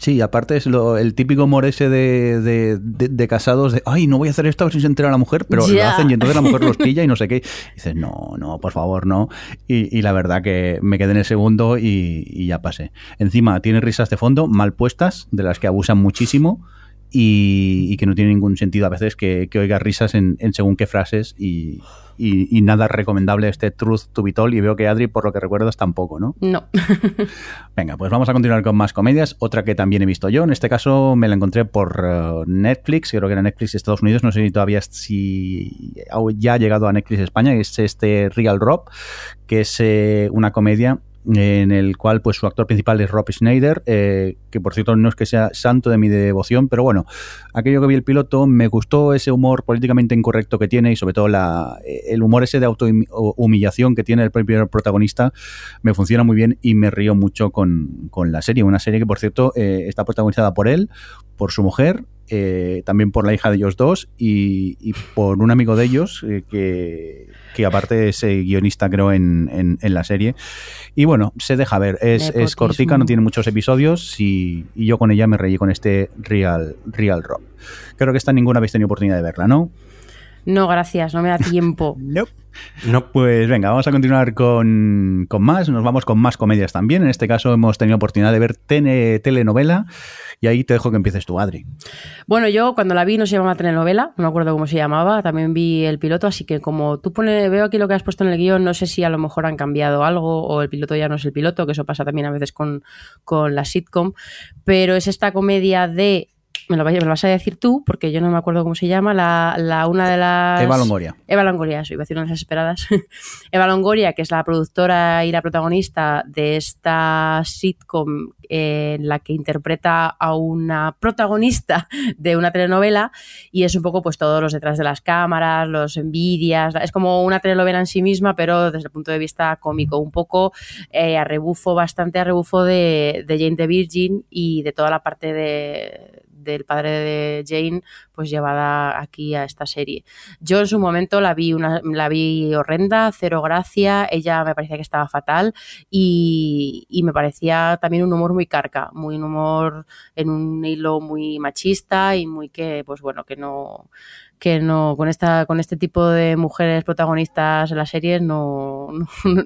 Sí, aparte es lo, el típico humor ese de, de, casados de, ay, no voy a hacer esto sin se entera la mujer, pero lo hacen y entonces la mujer los pilla y no sé qué. Y dices, no, no, por favor, no. Y, la verdad que me quedé en el segundo y, ya pasé. Encima tiene risas de fondo mal puestas, de las que abusan muchísimo. Y, que no tiene ningún sentido a veces que, que oiga risas en, en según qué frases y, y, nada recomendable este Truth to be Told y veo que Adri, por lo que recuerdas, tampoco, ¿no?
No.
Venga, pues vamos a continuar con más comedias. Otra que también he visto yo, en este caso me la encontré por uh, Netflix, creo que era Netflix Estados Unidos, no sé si todavía si ya ha llegado a Netflix España, es este Real Rob, que es eh, una comedia en el cual pues su actor principal es Rob Schneider, eh, que por cierto no es que sea santo de mi devoción, pero bueno, aquello que vi el piloto me gustó ese humor políticamente incorrecto que tiene y sobre todo la, el humor ese de autohumillación que tiene el propio protagonista me funciona muy bien y me río mucho con, con la serie, una serie que por cierto eh, está protagonizada por él, por su mujer, eh, también por la hija de ellos dos y, y por un amigo de ellos que que aparte es guionista creo en, en, la serie. Y bueno, se deja ver, es, es cortica, no tiene muchos episodios y, yo con ella me reí con este Real, Real Rock. Creo que esta ninguna habéis tenido oportunidad de verla, ¿no?
No, gracias, no me da tiempo.
no. No, pues venga, vamos a continuar con, con, más. Nos vamos con más comedias también. En este caso hemos tenido oportunidad de ver telenovela y ahí te dejo que empieces tú, Adri.
Bueno, yo cuando la vi no se llamaba telenovela, no me acuerdo cómo se llamaba, también vi el piloto, así que como tú pones, veo aquí lo que has puesto en el guion, no sé si a lo mejor han cambiado algo o el piloto ya no es el piloto, que eso pasa también a veces con, con la sitcom, pero es esta comedia de me lo, vas a decir tú, porque yo no me acuerdo cómo se llama, la, la una de las...
Eva Longoria.
Eva Longoria, eso iba a decir unas esperadas. Eva Longoria, que es la productora y la protagonista de esta sitcom en la que interpreta a una protagonista de una telenovela y es un poco pues todos los detrás de las cámaras, los envidias, es como una telenovela en sí misma, pero desde el punto de vista cómico, un poco eh, a rebufo, bastante a rebufo de, de Jane the Virgin y de toda la parte de del padre de Jane, pues llevada aquí a esta serie. Yo en su momento la vi, una, la vi horrenda, cero gracia, ella me parecía que estaba fatal y, y me parecía también un humor muy carca, muy un humor en un hilo muy machista y muy que, pues bueno, que no que no con esta con este tipo de mujeres protagonistas en las series no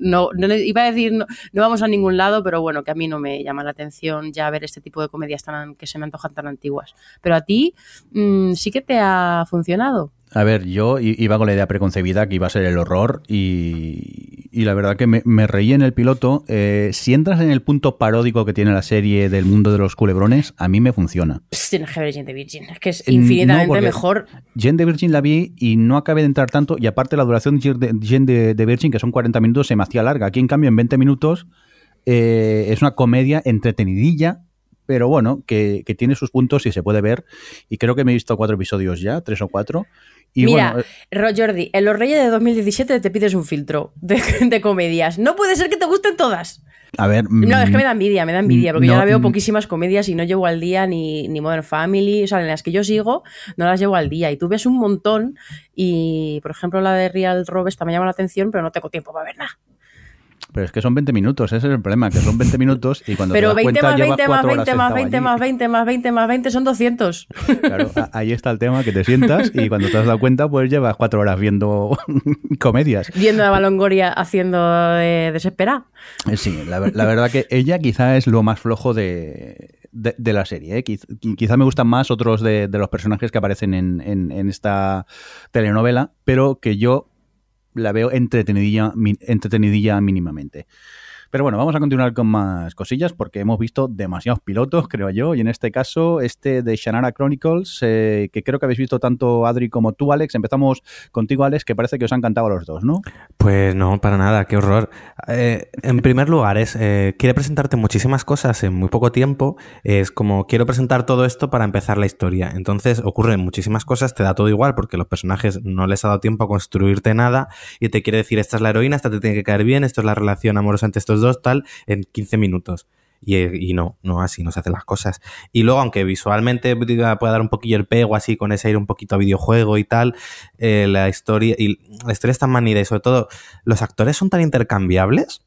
no, no, iba a decir no, vamos a ningún lado pero bueno que a mí no me llama la atención ya ver este tipo de comedias tan que se me antojan tan antiguas. Pero a ti mmm, sí que te ha funcionado.
A ver, yo iba con la idea preconcebida que iba a ser el horror y, y la verdad que me, me, reí en el piloto. Eh, si entras en el punto paródico que tiene la serie del mundo de los culebrones, a mí me funciona.
Tienes que ver Jane de Virgin, es que es infinitamente no, mejor.
Jane de Virgin la vi y no acabé de entrar tanto y aparte la duración de Jane de, de Virgin, que son 40 minutos, se me hacía larga. Aquí en cambio en 20 minutos eh, es una comedia entretenidilla pero bueno, que, que, tiene sus puntos y se puede ver. Y creo que me he visto cuatro episodios ya, tres o cuatro. Y
Mira,
bueno,
eh, Jordi, en Los Reyes de 2017 te pides un filtro de, de, comedias. No puede ser que te gusten todas.
A ver.
No, es que me da envidia, me da envidia, porque no, yo la veo poquísimas comedias y no llevo al día ni, ni Modern Family, o sea, en las que yo sigo, no las llevo al día. Y tú ves un montón, y por ejemplo la de Real Rob esta me llama la atención, pero no tengo tiempo para ver nada.
Pero es que son 20 minutos, ese es el problema, que son 20 minutos y cuando
Pero
te das
20
cuenta,
más 20 más 20 más 20
allí.
más 20 más 20 más 20 son 200.
Claro, ahí está el tema, que te sientas y cuando te has dado cuenta, pues llevas cuatro horas viendo comedias.
Viendo a Balongoria haciendo de desesperada.
Sí, la, la, verdad que ella quizá es lo más flojo de, de, de la serie. ¿eh? Quizá, quizá, me gustan más otros de, de, los personajes que aparecen en, en, en esta telenovela, pero que yo la veo entretenidilla, entretenidilla mínimamente. Pero bueno, vamos a continuar con más cosillas porque hemos visto demasiados pilotos, creo yo, y en este caso este de Shannara Chronicles, eh, que creo que habéis visto tanto Adri como tú, Alex. Empezamos contigo, Alex, que parece que os han cantado a los dos, ¿no?
Pues no, para nada, qué horror. Eh, en primer lugar, es, eh, quiere presentarte muchísimas cosas en muy poco tiempo. Es como, quiero presentar todo esto para empezar la historia. Entonces ocurren muchísimas cosas, te da todo igual porque los personajes no les ha dado tiempo a construirte nada y te quiere decir, esta es la heroína, esta te tiene que caer bien, esto es la relación amorosa entre estos tal, en 15 minutos. Y, no, no así no se hacen las cosas. Y luego, aunque visualmente pueda dar un poquillo el pego así, con ese aire un poquito a videojuego y tal, eh, la historia y la historia es tan manida y sobre todo los actores son tan intercambiables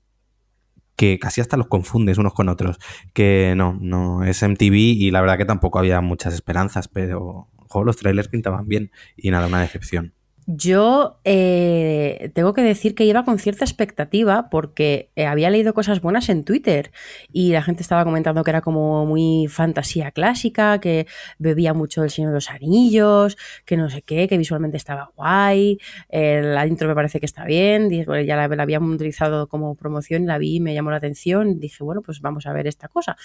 que casi hasta los confundes unos con otros. Que no, no es MTV y la verdad que tampoco había muchas esperanzas, pero los trailers pintaban bien y nada, una decepción.
Yo eh, tengo que decir que iba con cierta expectativa porque eh, había leído cosas buenas en Twitter y la gente estaba comentando que era como muy fantasía clásica, que bebía mucho El Señor de los Anillos, que no sé qué, que visualmente estaba guay, eh, la intro me parece que está bien, bueno, ya la, la habían utilizado como promoción, la vi y me llamó la atención, dije, bueno, pues vamos a ver esta cosa.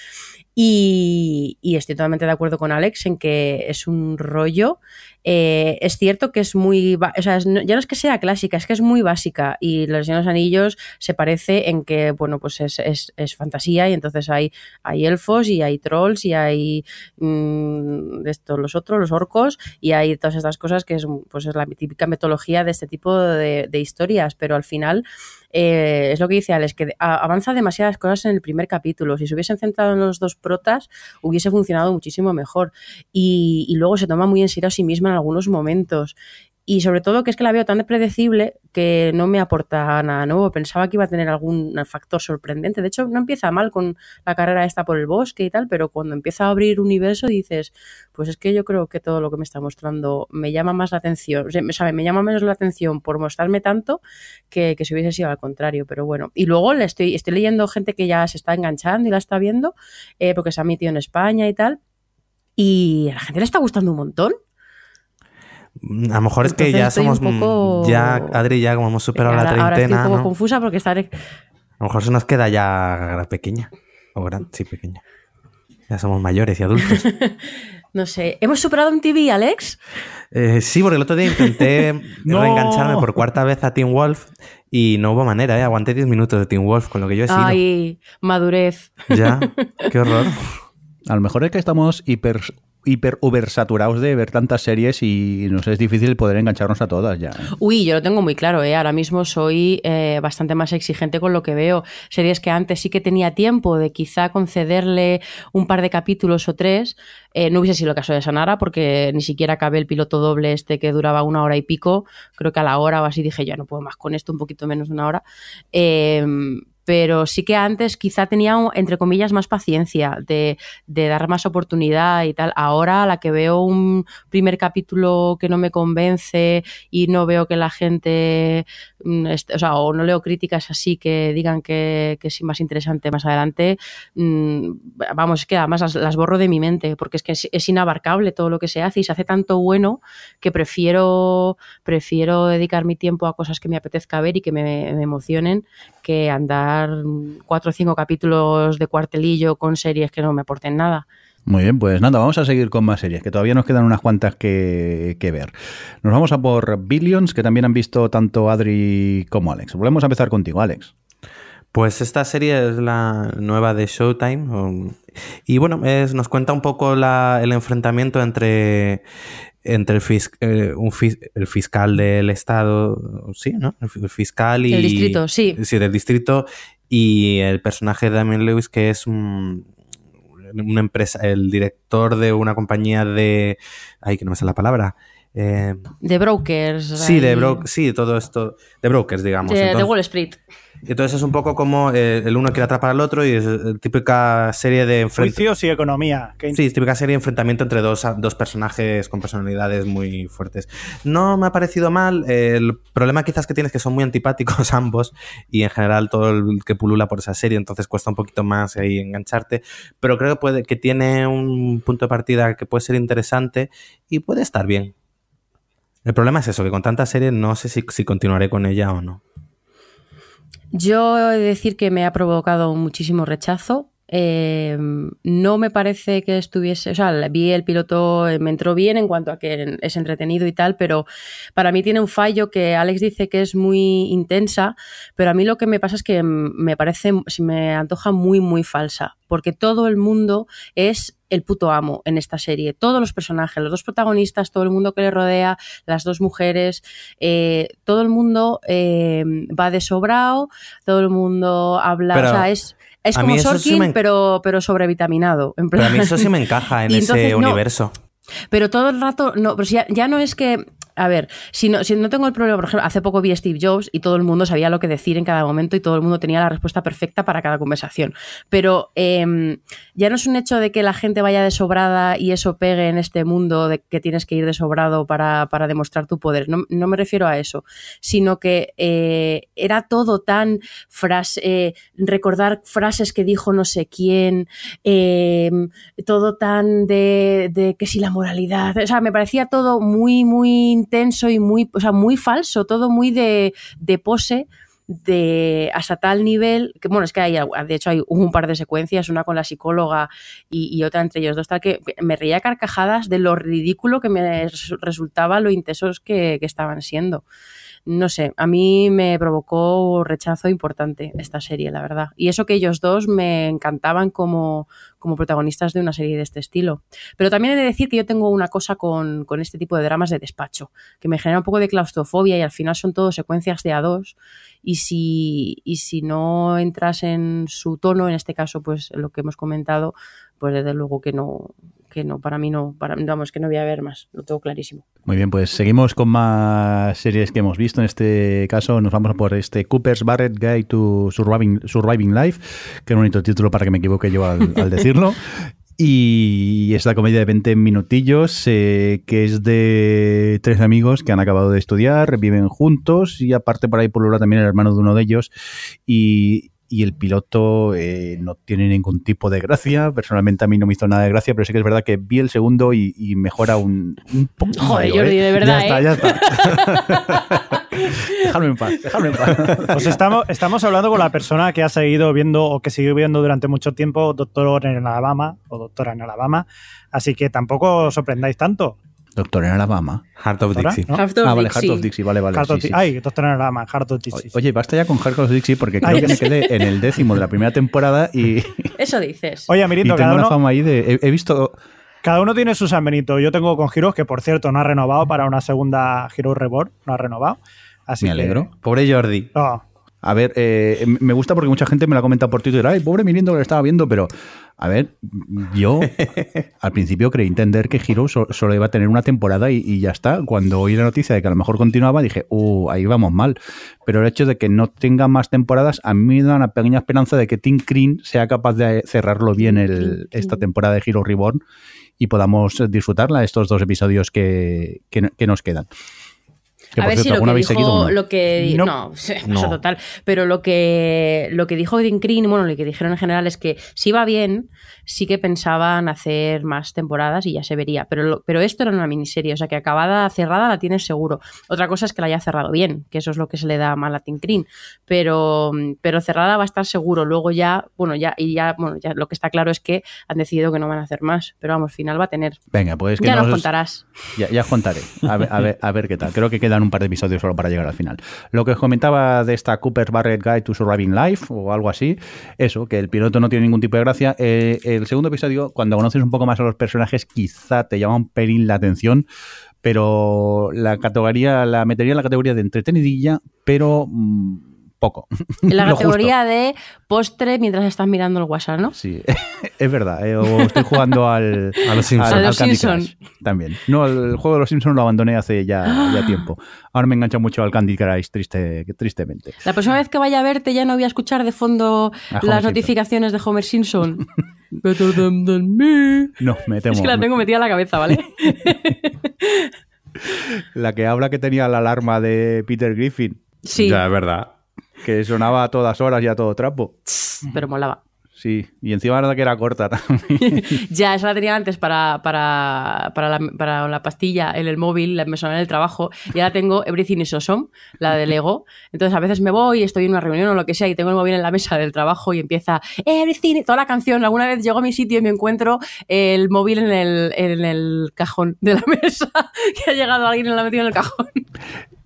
Y, y estoy totalmente de acuerdo con Alex en que es un rollo eh, es cierto que es muy. O sea, ya no es que sea clásica, es que es muy básica. Y Los Señor de los Anillos se parece en que, bueno, pues es, es, fantasía y entonces hay, hay elfos y hay trolls y hay mmm, estos, los otros, los orcos, y hay todas estas cosas que es, pues es la típica metodología de este tipo de historias, pero al final. Eh, es lo que dice Alex, que avanza demasiadas cosas en el primer capítulo. Si se hubiesen centrado en los dos protas, hubiese funcionado muchísimo mejor. Y, y luego se toma muy en serio a sí misma en algunos momentos. Y sobre todo que es que la veo tan predecible que no me aporta nada nuevo. Pensaba que iba a tener algún factor sorprendente. De hecho, no empieza mal con la carrera esta por el bosque y tal, pero cuando empieza a abrir universo dices, pues es que yo creo que todo lo que me está mostrando me llama más la atención. O sea. Me llama menos la atención por mostrarme tanto que, que si hubiese sido al contrario. Pero bueno. Y luego le estoy, estoy leyendo gente que ya se está enganchando y la está viendo, eh, porque se ha metido en España y tal. Y a la gente le está gustando un montón.
A lo mejor es Entonces que ya somos. Poco... Ya, Adri, ya como hemos superado
ahora,
la treintena.
Ahora estoy un poco
¿no?
confusa porque estaré.
A lo mejor se nos queda ya pequeña. O gran, sí, pequeña. Ya somos mayores y adultos.
no sé. ¿Hemos superado un TV, Alex?
Eh, sí, porque el otro día intenté no. reengancharme por cuarta vez a Teen Wolf y no hubo manera, ¿eh? Aguanté 10 minutos de Teen Wolf, con lo que yo he sido.
Ay, madurez.
Ya, qué horror.
A lo mejor es que estamos hiper hiper oversaturados de ver tantas series y nos es difícil poder engancharnos a todas ya. ¿eh?
Uy, yo lo tengo muy claro, ¿eh? ahora mismo soy eh, bastante más exigente con lo que veo. Series que antes sí que tenía tiempo de quizá concederle un par de capítulos o tres. No hubiese sido el caso de Sanara porque ni siquiera acabé el piloto doble este que duraba una hora y pico. Creo que a la hora o así dije, ya no puedo más con esto, un poquito menos de una hora. Eh, pero sí que antes quizá tenía, entre comillas, más paciencia de, dar más oportunidad y tal. Ahora, a la que veo un primer capítulo que no me convence y no veo que la gente, mm, o sea, o no leo críticas así que digan que, es más interesante más adelante, mmm, vamos, es que además las, borro de mi mente, porque es que es, inabarcable todo lo que se hace y se hace tanto bueno que prefiero, prefiero dedicar mi tiempo a cosas que me apetezca ver y que me emocionen que andar cuatro o cinco capítulos de cuartelillo con series que no me aporten nada.
Muy bien, pues nada, vamos a seguir con más series, que todavía nos quedan unas cuantas que, que, ver. Nos vamos a por Billions, que también han visto tanto Adri como Alex. Volvemos a empezar contigo, Alex.
Pues esta serie es la nueva de Showtime. Y bueno, es, nos cuenta un poco la, el enfrentamiento entre entre el, fis, eh, un fis, el, fiscal del estado, sí, ¿no? El fiscal y...
El distrito, sí.
Sí, del distrito y el personaje de Damien Lewis que es un, una empresa, el director de una compañía de... Ay, que no me sale la palabra. Eh,
de brokers.
Sí, de bro sí, todo esto. De brokers, digamos.
De, Entonces, de Wall Street.
Entonces es un poco como eh, el uno quiere atrapar al otro y es la típica serie de
Juicios y economía.
Sí, es típica serie de enfrentamiento entre dos, dos personajes con personalidades muy fuertes. No me ha parecido mal. El problema quizás que tienes es que son muy antipáticos ambos y en general todo el que pulula por esa serie, entonces cuesta un poquito más ahí engancharte. Pero creo que, puede, que tiene un punto de partida que puede ser interesante y puede estar bien. El problema es eso, que con tanta serie no sé si, si continuaré con ella o no.
Yo he de decir que me ha provocado muchísimo rechazo. Eh, no me parece que estuviese, o sea, vi el piloto, me entró bien en cuanto a que es entretenido y tal, pero para mí tiene un fallo que Alex dice que es muy intensa, pero a mí lo que me pasa es que me parece, se me antoja muy, muy falsa, porque todo el mundo es el puto amo en esta serie. Todos los personajes, los dos protagonistas, todo el mundo que le rodea, las dos mujeres, eh, todo el mundo eh, va de sobrado, todo el mundo habla,
Pero...
o sea, es... Es como Sorkin, sí me... pero, pero sobrevitaminado. En plan.
Pero a mí eso sí me encaja en ese universo.
Pero todo el rato, no, pero si ya, ya no es que a ver, si no, si no tengo el problema, por ejemplo, hace poco vi a Steve Jobs y todo el mundo sabía lo que decir en cada momento y todo el mundo tenía la respuesta perfecta para cada conversación. Pero eh, ya no es un hecho de que la gente vaya de sobrada y eso pegue en este mundo de que tienes que ir de sobrado para, para demostrar tu poder. No, no, me refiero a eso, sino que eh, era todo tan frase, eh, recordar frases que dijo no sé quién, eh, todo tan de, de que si la moralidad, o sea, me parecía todo muy, muy intenso y muy, o sea, muy falso, todo muy de, de pose de hasta tal nivel que bueno es que hay de hecho hay un par de secuencias una con la psicóloga y, otra entre ellos dos tal que me reía carcajadas de lo ridículo que me resultaba lo intensos que, que estaban siendo no sé, a mí me provocó rechazo importante esta serie, la verdad. Y eso que ellos dos me encantaban como, como protagonistas de una serie de este estilo. Pero también he de decir que yo tengo una cosa con, con, este tipo de dramas de despacho, que me genera un poco de claustrofobia y al final son todo secuencias de a dos. Y si, y si no entras en su tono, en este caso, pues lo que hemos comentado, pues desde luego que no, que no, para mí no, para, vamos, que no voy a ver más, lo tengo clarísimo.
Muy bien, pues seguimos con más series que hemos visto. En este caso nos vamos por este Cooper's Barrett Guide to Surviving, Surviving Life, que es un bonito título para que me equivoque yo al, al decirlo. Y es la comedia de 20 minutillos, eh, que es de tres amigos que han acabado de estudiar, viven juntos y aparte por ahí por lado también el hermano de uno de ellos. Y, y el piloto eh, no tiene ningún tipo de gracia. Personalmente a mí no me hizo nada de gracia, pero sí que es verdad que vi el segundo y, y mejora un, un poco.
Joder, Jordi, de verdad.
Ya
¿eh?
está, ya está. dejadme en paz, dejadme en paz.
Pues estamos, estamos hablando con la persona que ha seguido viendo o que siguió viendo durante mucho tiempo Doctor en Alabama o Doctora en Alabama. Así que tampoco os sorprendáis tanto.
Doctor en Alabama.
Heart of Dixie.
¿no? Heart of
ah, vale,
Dixie.
Heart of Dixie, vale, vale.
Heart
sí,
of
sí.
Ay, Doctor en Alabama, Heart of Dixie.
Oye, basta ya con Heart of Dixie porque creo
Ay.
que me quedé en el décimo de la primera temporada y,
Eso dices.
Oye,
y
Amirito,
tengo
cada
una
uno,
fama ahí de... He, he visto...
Cada uno tiene su San Benito. Yo tengo con Heroes, que por cierto no ha renovado para una segunda Heroes Reborn, no ha renovado. Así
Me alegro.
Pobre Jordi.
Oh,
A ver, eh, me gusta porque mucha gente me lo ha comentado por Twitter. Ay, pobre Mirindo que lo estaba viendo, pero a ver, yo al principio creí entender que Hero so- solo iba a tener una temporada y, y ya está. Cuando oí la noticia de que a lo mejor continuaba, dije, uh, ahí vamos mal. Pero el hecho de que no tenga más temporadas, a mí me da una pequeña esperanza de que Tim Green sea capaz de cerrarlo bien el- esta temporada de Hero Reborn y podamos disfrutarla estos dos episodios que, que- que nos quedan. Que,
a
por
ver si lo
¿alguna
que
habéis
dijo,
seguido no?
lo que
No.
no, eso total, pero lo que lo que dijo Dean Green, bueno, lo que dijeron en general es que si iba bien, sí que pensaban hacer más temporadas y ya se vería, pero lo- pero esto era una miniserie, o sea que acabada cerrada la tienes seguro. Otra cosa es que la haya cerrado bien, que eso es lo que se le da mal a Dean Green, pero pero cerrada va a estar seguro. Luego ya, bueno, ya y ya, bueno, ya lo que está claro es que han decidido que no van a hacer más, pero vamos, final va a tener.
Venga, pues que
ya nos
nos-
contarás.
Ya, ya os contaré. A ver, a, ver, a ver qué tal. Creo que quedan un par de episodios solo para llegar al final. Lo que os comentaba de esta Cooper Barrett Guide to Surviving Life o algo así, eso, que el piloto no tiene ningún tipo de gracia. Eh, el segundo episodio, cuando conoces un poco más a los personajes, quizá te llama un pelín la atención, pero la categoría, la metería en la categoría de entretenidilla, pero mm, poco.
En la
justo.
categoría de postre mientras estás mirando el WhatsApp, ¿no?
Sí, es verdad. eh, o estoy jugando al,
A los Simpson.
A los
Candy
Simpson.
Crush también. No, el juego de los Simpsons lo abandoné hace ya, ya tiempo. Ahora me engancha mucho al Candy Crush, triste, tristemente.
La próxima vez que vaya a verte ya no voy a escuchar de fondo las
Simpson.
notificaciones de Homer Simpson. Better them than me.
No, me temo.
Es que la tengo metida en la cabeza, ¿vale?
La que habla que tenía la alarma de Peter Griffin,
Sí,
Ya, es verdad.
que sonaba a todas horas y a todo trapo.
pero molaba.
Sí, y encima la que era corta también.
Ya, esa la tenía antes para, para, para, la, para la pastilla en el móvil, la me en el trabajo, y ahora tengo Everything is Awesome, la de Lego. Entonces a veces me voy, estoy en una reunión o lo que sea, y tengo el móvil en la mesa del trabajo y empieza Everything, toda la canción. Alguna vez llego a mi sitio y me encuentro el móvil en el, en el cajón de la mesa, que ha llegado alguien y lo ha metido en el cajón.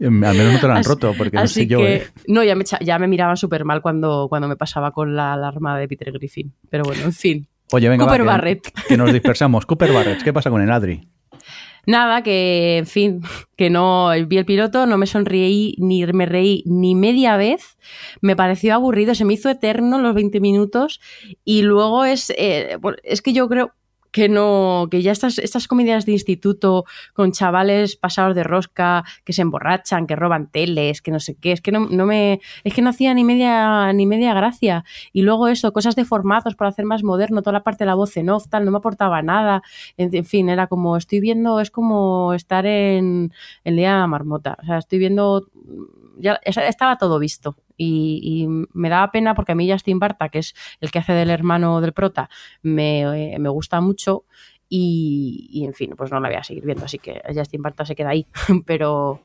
Al menos no te lo han
Así-
roto, porque no
Así
sé yo.
que,
eh.
no, ya me, ya me miraba súper mal cuando, cuando me pasaba con la alarma de Peter Griffin. Pero bueno, en fin.
Oye, venga,
Cooper Barrett.
Que nos dispersamos. Cooper Barrett, ¿qué pasa con el Adri?
Nada, que, en fin, que no vi el piloto, no me sonreí ni me reí ni media vez. Me pareció aburrido, se me hizo eterno los 20 minutos. Y luego es, eh, es que yo creo que no, que ya estas, estas comedias de instituto con chavales pasados de rosca, que se emborrachan, que roban teles, que no sé qué, es que no, no me, es que no hacía ni media, ni media gracia. Y luego eso, cosas de formatos para hacer más moderno, toda la parte de la voz en off, tal, no me aportaba nada. En, en fin, era como, estoy viendo, es como estar en de la marmota. O sea, estoy viendo, ya es- estaba todo visto. Y, y me daba pena porque a mí Justin Barta, que es el que hace del hermano del prota, me, eh, me gusta mucho. Y, y, en fin, pues no la voy a seguir viendo, así que Justin Barta se queda ahí. Pero,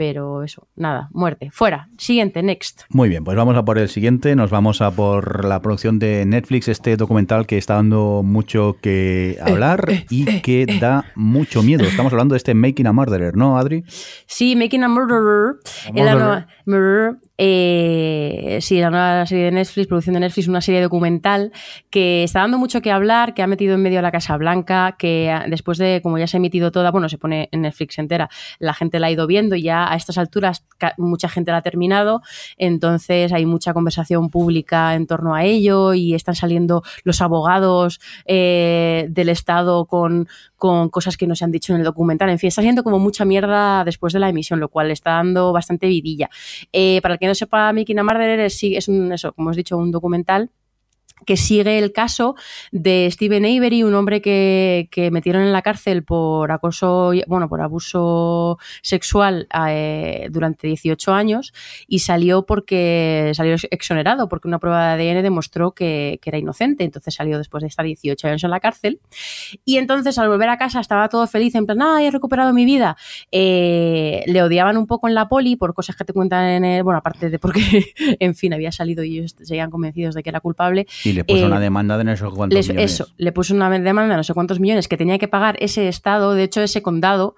pero eso, nada, muerte. Fuera. Siguiente, next.
Muy bien, pues vamos a por el siguiente. Nos vamos a por la producción de Netflix, este documental que está dando mucho que hablar y que da mucho miedo. Estamos hablando de este Making a Murderer, ¿no, Adri?
Sí, Making a Murderer.
A
es la
Murderer.
Eh, sí, la nueva serie de Netflix, producción de Netflix, una serie documental que está dando mucho que hablar, que ha metido en medio a la Casa Blanca, que después de, como ya se ha emitido toda, bueno, se pone en Netflix entera, la gente la ha ido viendo y ya a estas alturas mucha gente la ha terminado, entonces hay mucha conversación pública en torno a ello y están saliendo los abogados eh, del Estado con, con cosas que no se han dicho en el documental. En fin, está siendo como mucha mierda después de la emisión, lo cual está dando bastante vidilla. Eh, para el que no sepa, Mickey Murderer es, sí, es un, eso, como os he dicho, un documental que sigue el caso de Steven Avery, un hombre que, que metieron en la cárcel por acoso, bueno, por abuso sexual eh, durante 18 años y salió porque salió exonerado porque una prueba de ADN demostró que, que era inocente. Entonces salió después de estar 18 años en la cárcel. Y entonces al volver a casa estaba todo feliz, en plan, ¡ay, he recuperado mi vida! Eh, le odiaban un poco en la poli por cosas que te cuentan en el, bueno, aparte de porque, en fin, había salido y ellos seguían convencidos de que era culpable.
Sí, le puso una eh, demanda de no sé cuántos millones.
Eso, le puso una demanda de no sé cuántos millones que tenía que pagar ese estado, de hecho ese condado,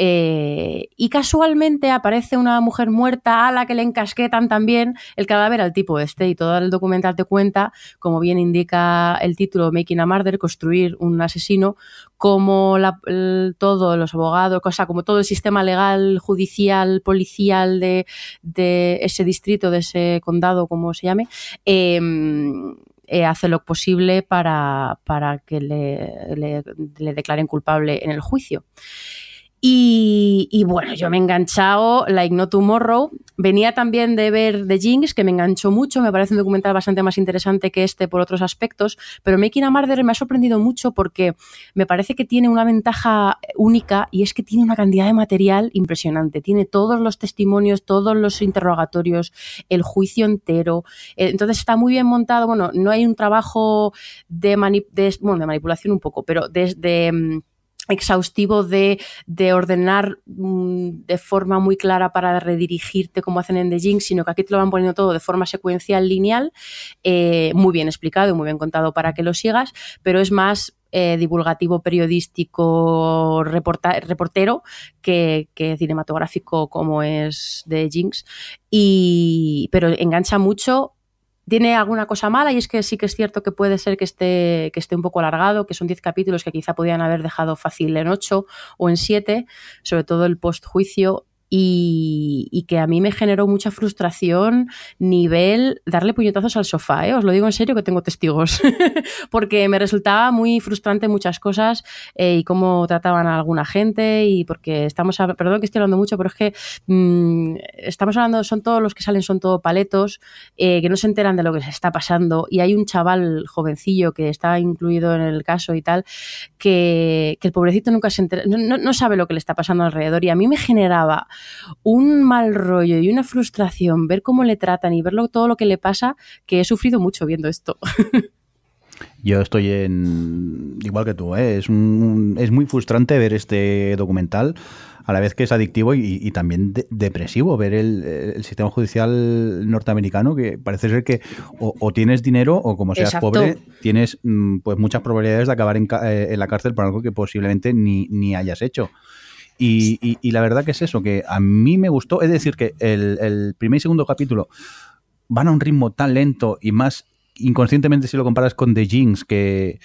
eh, y casualmente aparece una mujer muerta a la que le encasquetan también el cadáver al tipo este. Y todo el documental te cuenta, como bien indica el título Making a Murder, construir un asesino, como todos los abogados, cosa, como todo el sistema legal, judicial, policial de, ese distrito, de ese condado, como se llame, em, eh, hace lo posible para, que le, le declaren culpable en el juicio. Y, bueno, yo me he enganchado, Like No Tomorrow. Venía también de ver The Jinx, que me enganchó mucho. Me parece un documental bastante más interesante que este por otros aspectos. Pero Making a Murder me ha sorprendido mucho porque me parece que tiene una ventaja única y es que tiene una cantidad de material impresionante. Tiene todos los testimonios, todos los interrogatorios, el juicio entero. Eh, entonces está muy bien montado. Bueno, no hay un trabajo de, bueno, de manipulación un poco, pero desde mm, exhaustivo de, ordenar mm, de forma muy clara para redirigirte como hacen en The Jinx, sino que aquí te lo van poniendo todo de forma secuencial, lineal, eh, muy bien explicado y muy bien contado para que lo sigas, pero es más eh, divulgativo, periodístico, reportero que, que, cinematográfico como es The Jinx. Y, pero engancha mucho tiene alguna cosa mala y es que sí que es cierto que puede ser que esté, que esté un poco alargado, que son 10 capítulos que quizá podían haber dejado fácil en 8 o en 7, sobre todo el postjuicio y, que a mí me generó mucha frustración nivel darle puñetazos al sofá, ¿eh? os lo digo en serio que tengo testigos, porque me resultaba muy frustrante muchas cosas eh, y cómo trataban a alguna gente y porque estamos, perdón que estoy hablando mucho, pero es que mm, estamos hablando, son todos los que salen, son todos paletos, eh, que no se enteran de lo que se está pasando y hay un chaval jovencillo que está incluido en el caso y tal, que, el pobrecito nunca se entera, no sabe lo que le está pasando alrededor y a mí me generaba un mal rollo y una frustración ver cómo le tratan y ver todo lo que le pasa, que he sufrido mucho viendo esto.
Yo estoy en. igual que tú, ¿eh? es, es muy frustrante ver este documental, a la vez que es adictivo y, también depresivo ver el, sistema judicial norteamericano, que parece ser que o, tienes dinero o como seas pobre, tienes mm, pues muchas probabilidades de acabar en, eh, en, la cárcel por algo que posiblemente ni, ni hayas hecho. Y, la verdad que es eso, que a mí me gustó. Es decir, que el, primer y segundo capítulo van a un ritmo tan lento y más inconscientemente si lo comparas con The Jinx, que,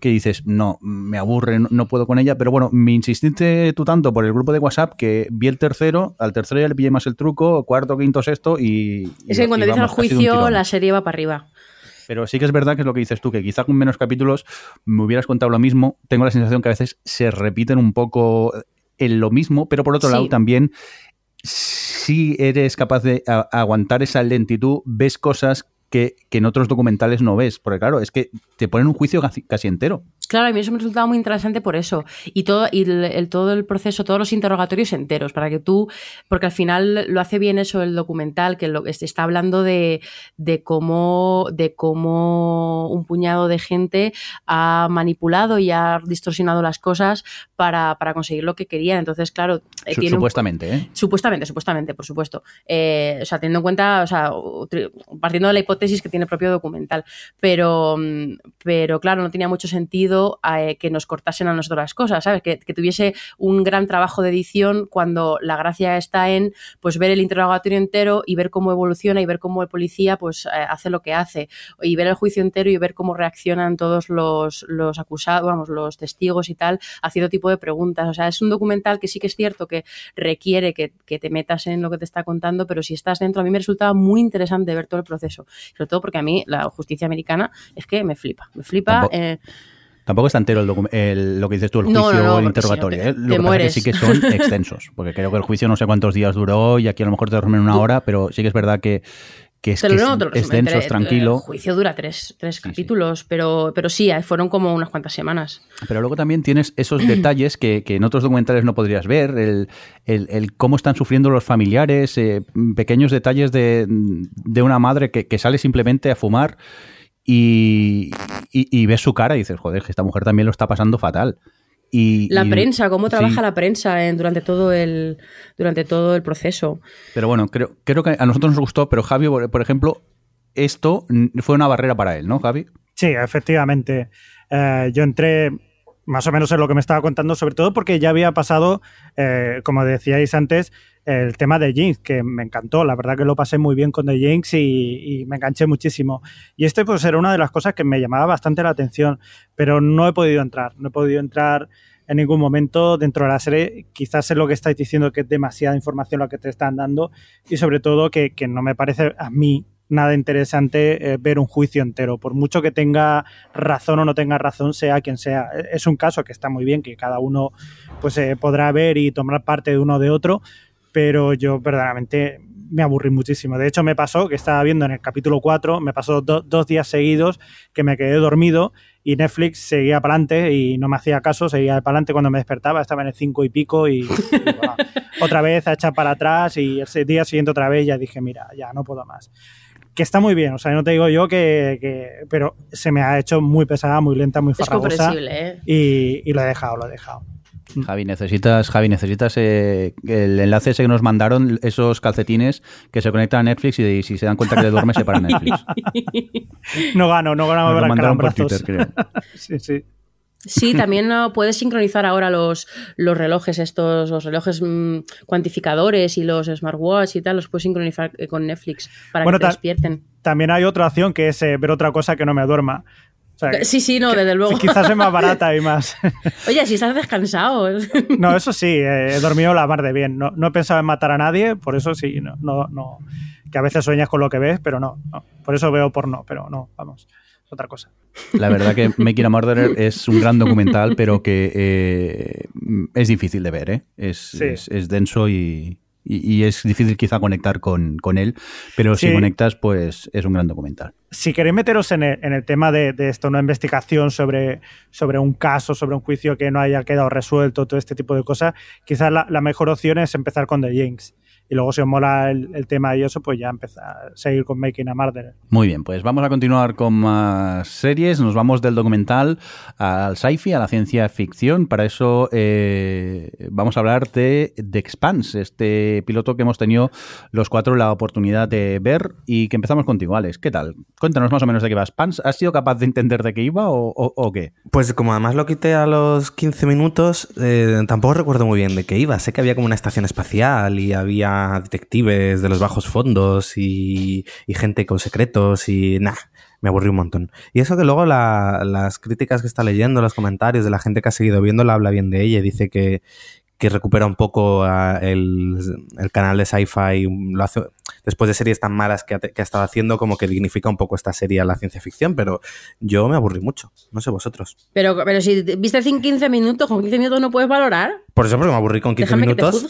dices, no, me aburre, no, puedo con ella, pero bueno, me insististe tú tanto por el grupo de WhatsApp que vi el tercero, al tercero ya le pillé más el truco, cuarto, quinto, sexto y...
Es que cuando empieza el juicio la serie va para arriba.
Pero sí que es verdad que es lo que dices tú, que quizá con menos capítulos me hubieras contado lo mismo. Tengo la sensación que a veces se repiten un poco en lo mismo, pero por otro lado también si eres capaz de aguantar esa lentitud, ves cosas que, que, en otros documentales no ves. Porque claro, es que te ponen un juicio casi entero.
Claro, a mí eso me ha resultado muy interesante por eso. Y todo, y el, todo el proceso, todos los interrogatorios enteros, para que tú, porque al final lo hace bien eso el documental, que lo, está hablando de, de, cómo, de cómo un puñado de gente ha manipulado y ha distorsionado las cosas para, para conseguir lo que querían. Entonces, claro,
eh, supuestamente, ¿eh?
Supuestamente, supuestamente, por supuesto. Eh, o sea, teniendo en cuenta, o sea, partiendo de la hipótesis que tiene el propio documental. Pero, mm, pero claro, no tenía mucho sentido eh, que nos cortasen a nosotros las cosas, ¿sabes? Que, tuviese un gran trabajo de edición cuando la gracia está en pues ver el interrogatorio entero y ver cómo evoluciona y ver cómo el policía pues eh, hace lo que hace y ver el juicio entero y ver cómo reaccionan todos los, los acusados, vamos, los testigos y tal, haciendo tipo de preguntas. O sea, es un documental que sí que es cierto que requiere que, te metas en lo que te está contando, pero si estás dentro, a mí me resultaba muy interesante ver todo el proceso. Sobre todo porque a mí la justicia americana es que me flipa. Me flipa.
Tampoco está entero el, lo que dices tú, el juicio o el interrogatorio. ¿eh? Lo que pasa es que sí que son extensos, porque creo que el juicio no sé cuántos días duró y aquí a lo mejor te en una hora, pero sí que es verdad que, que es, que extenso, es tranquilo.
El juicio dura tres, tres capítulos, Pero, pero sí, fueron como unas cuantas semanas.
Pero luego también tienes esos detalles que, que en otros documentales no podrías ver, el, el, cómo están sufriendo los familiares, eh, pequeños detalles de, de una madre que, que sale simplemente a fumar y, y, ves su cara y dices, joder, que esta mujer también lo está pasando fatal. Y,
la prensa, cómo trabaja la prensa durante, todo el, durante todo el proceso.
Pero bueno, creo, creo que a nosotros nos gustó, pero Javi, por ejemplo, esto fue una barrera para él, ¿no, Javi?
Sí, efectivamente. Eh, yo entré más o menos en lo que me estaba contando, sobre todo porque ya había pasado, eh, como decíais antes, el tema de Jinx, que me encantó. La verdad que lo pasé muy bien con The Jinx y, me enganché muchísimo. Y este pues era una de las cosas que me llamaba bastante la atención, pero no he podido entrar. No he podido entrar en ningún momento dentro de la serie. Quizás es lo que estáis diciendo que es demasiada información lo que te están dando y sobre todo que, que no me parece a mí nada interesante eh, ver un juicio entero, por mucho que tenga razón o no tenga razón, sea quien sea. Es un caso que está muy bien, que cada uno pues eh, podrá ver y tomar parte de uno de otro, pero yo verdaderamente me aburrí muchísimo. De hecho, me pasó que estaba viendo en el capítulo 4, me pasó dos días seguidos que me quedé dormido y Netflix seguía para adelante y no me hacía caso, seguía para adelante cuando me despertaba, estaba en el 5 y pico y, otra vez a echar para atrás y ese día siguiente otra vez ya dije, mira, ya no puedo más que está muy bien, o sea, no te digo yo que, pero se me ha hecho muy pesada, muy lenta, muy farragosa. Es ¿eh? y, lo he dejado, lo he dejado.
Javi, necesitas, Javi, necesitas eh, el enlace ese que nos mandaron, esos calcetines que se conectan a Netflix y, si se dan cuenta que te duermes se para Netflix.
no gano, no gano
Nos lo mandaron por Twitter, creo.
sí, sí.
Sí, también puedes sincronizar ahora los, los relojes, estos, los relojes mm, cuantificadores y los smartwatch y tal, los puedes sincronizar eh, con Netflix para que te despierten.
También hay otra opción que es eh, ver otra cosa que no me duerma.
Sí, sí, no, desde luego.
Quizás es más barata y más.
Oye, si estás descansado.
no, eso sí, eh, he dormido la mar de bien. No, no, he pensado en matar a nadie, por eso sí, no, no, no. Que a veces sueñas con lo que ves, pero no. no. Por eso veo porno, pero no, vamos otra cosa.
La verdad que Making a Murderer es un gran documental, pero que eh, es difícil de ver, ¿eh? es, es, denso y, es difícil quizá conectar con, él, pero si conectas, pues es un gran documental.
Si queréis meteros en el, tema de, esto, una investigación sobre, sobre un caso, sobre un juicio que no haya quedado resuelto, todo este tipo de cosas, quizás la, la mejor opción es empezar con The Jinx y luego si os mola el, tema y eso, pues ya empezar a seguir con Making a Murderer.
Muy bien, pues vamos a continuar con más series. Nos vamos del documental al sci-fi, a la ciencia ficción. Para eso eh, vamos a hablar de The Expanse, este piloto que hemos tenido los cuatro la oportunidad de ver y que empezamos contigo, Alex. ¿Qué tal? Cuéntanos más o menos de qué va Expanse. ¿Has sido capaz de entender de qué iba o, qué?
Pues como además lo quité a los 15 minutos, eh, tampoco recuerdo muy bien de qué iba. Sé que había como una estación espacial y había detectives de los bajos fondos y, gente con secretos y nada, me aburrí un montón. Y eso que luego las críticas que está leyendo, los comentarios de la gente que ha seguido viéndola habla bien de ella y dice que, recupera un poco el, canal de sci-fi, lo hace después de series tan malas que ha, que ha, estado haciendo, como que dignifica un poco esta serie a la ciencia ficción, pero yo me aburrí mucho, no sé vosotros.
Pero, pero si viste 15 minutos, con 15 minutos no puedes valorar.
Por eso, porque me aburrí con 15 minutos.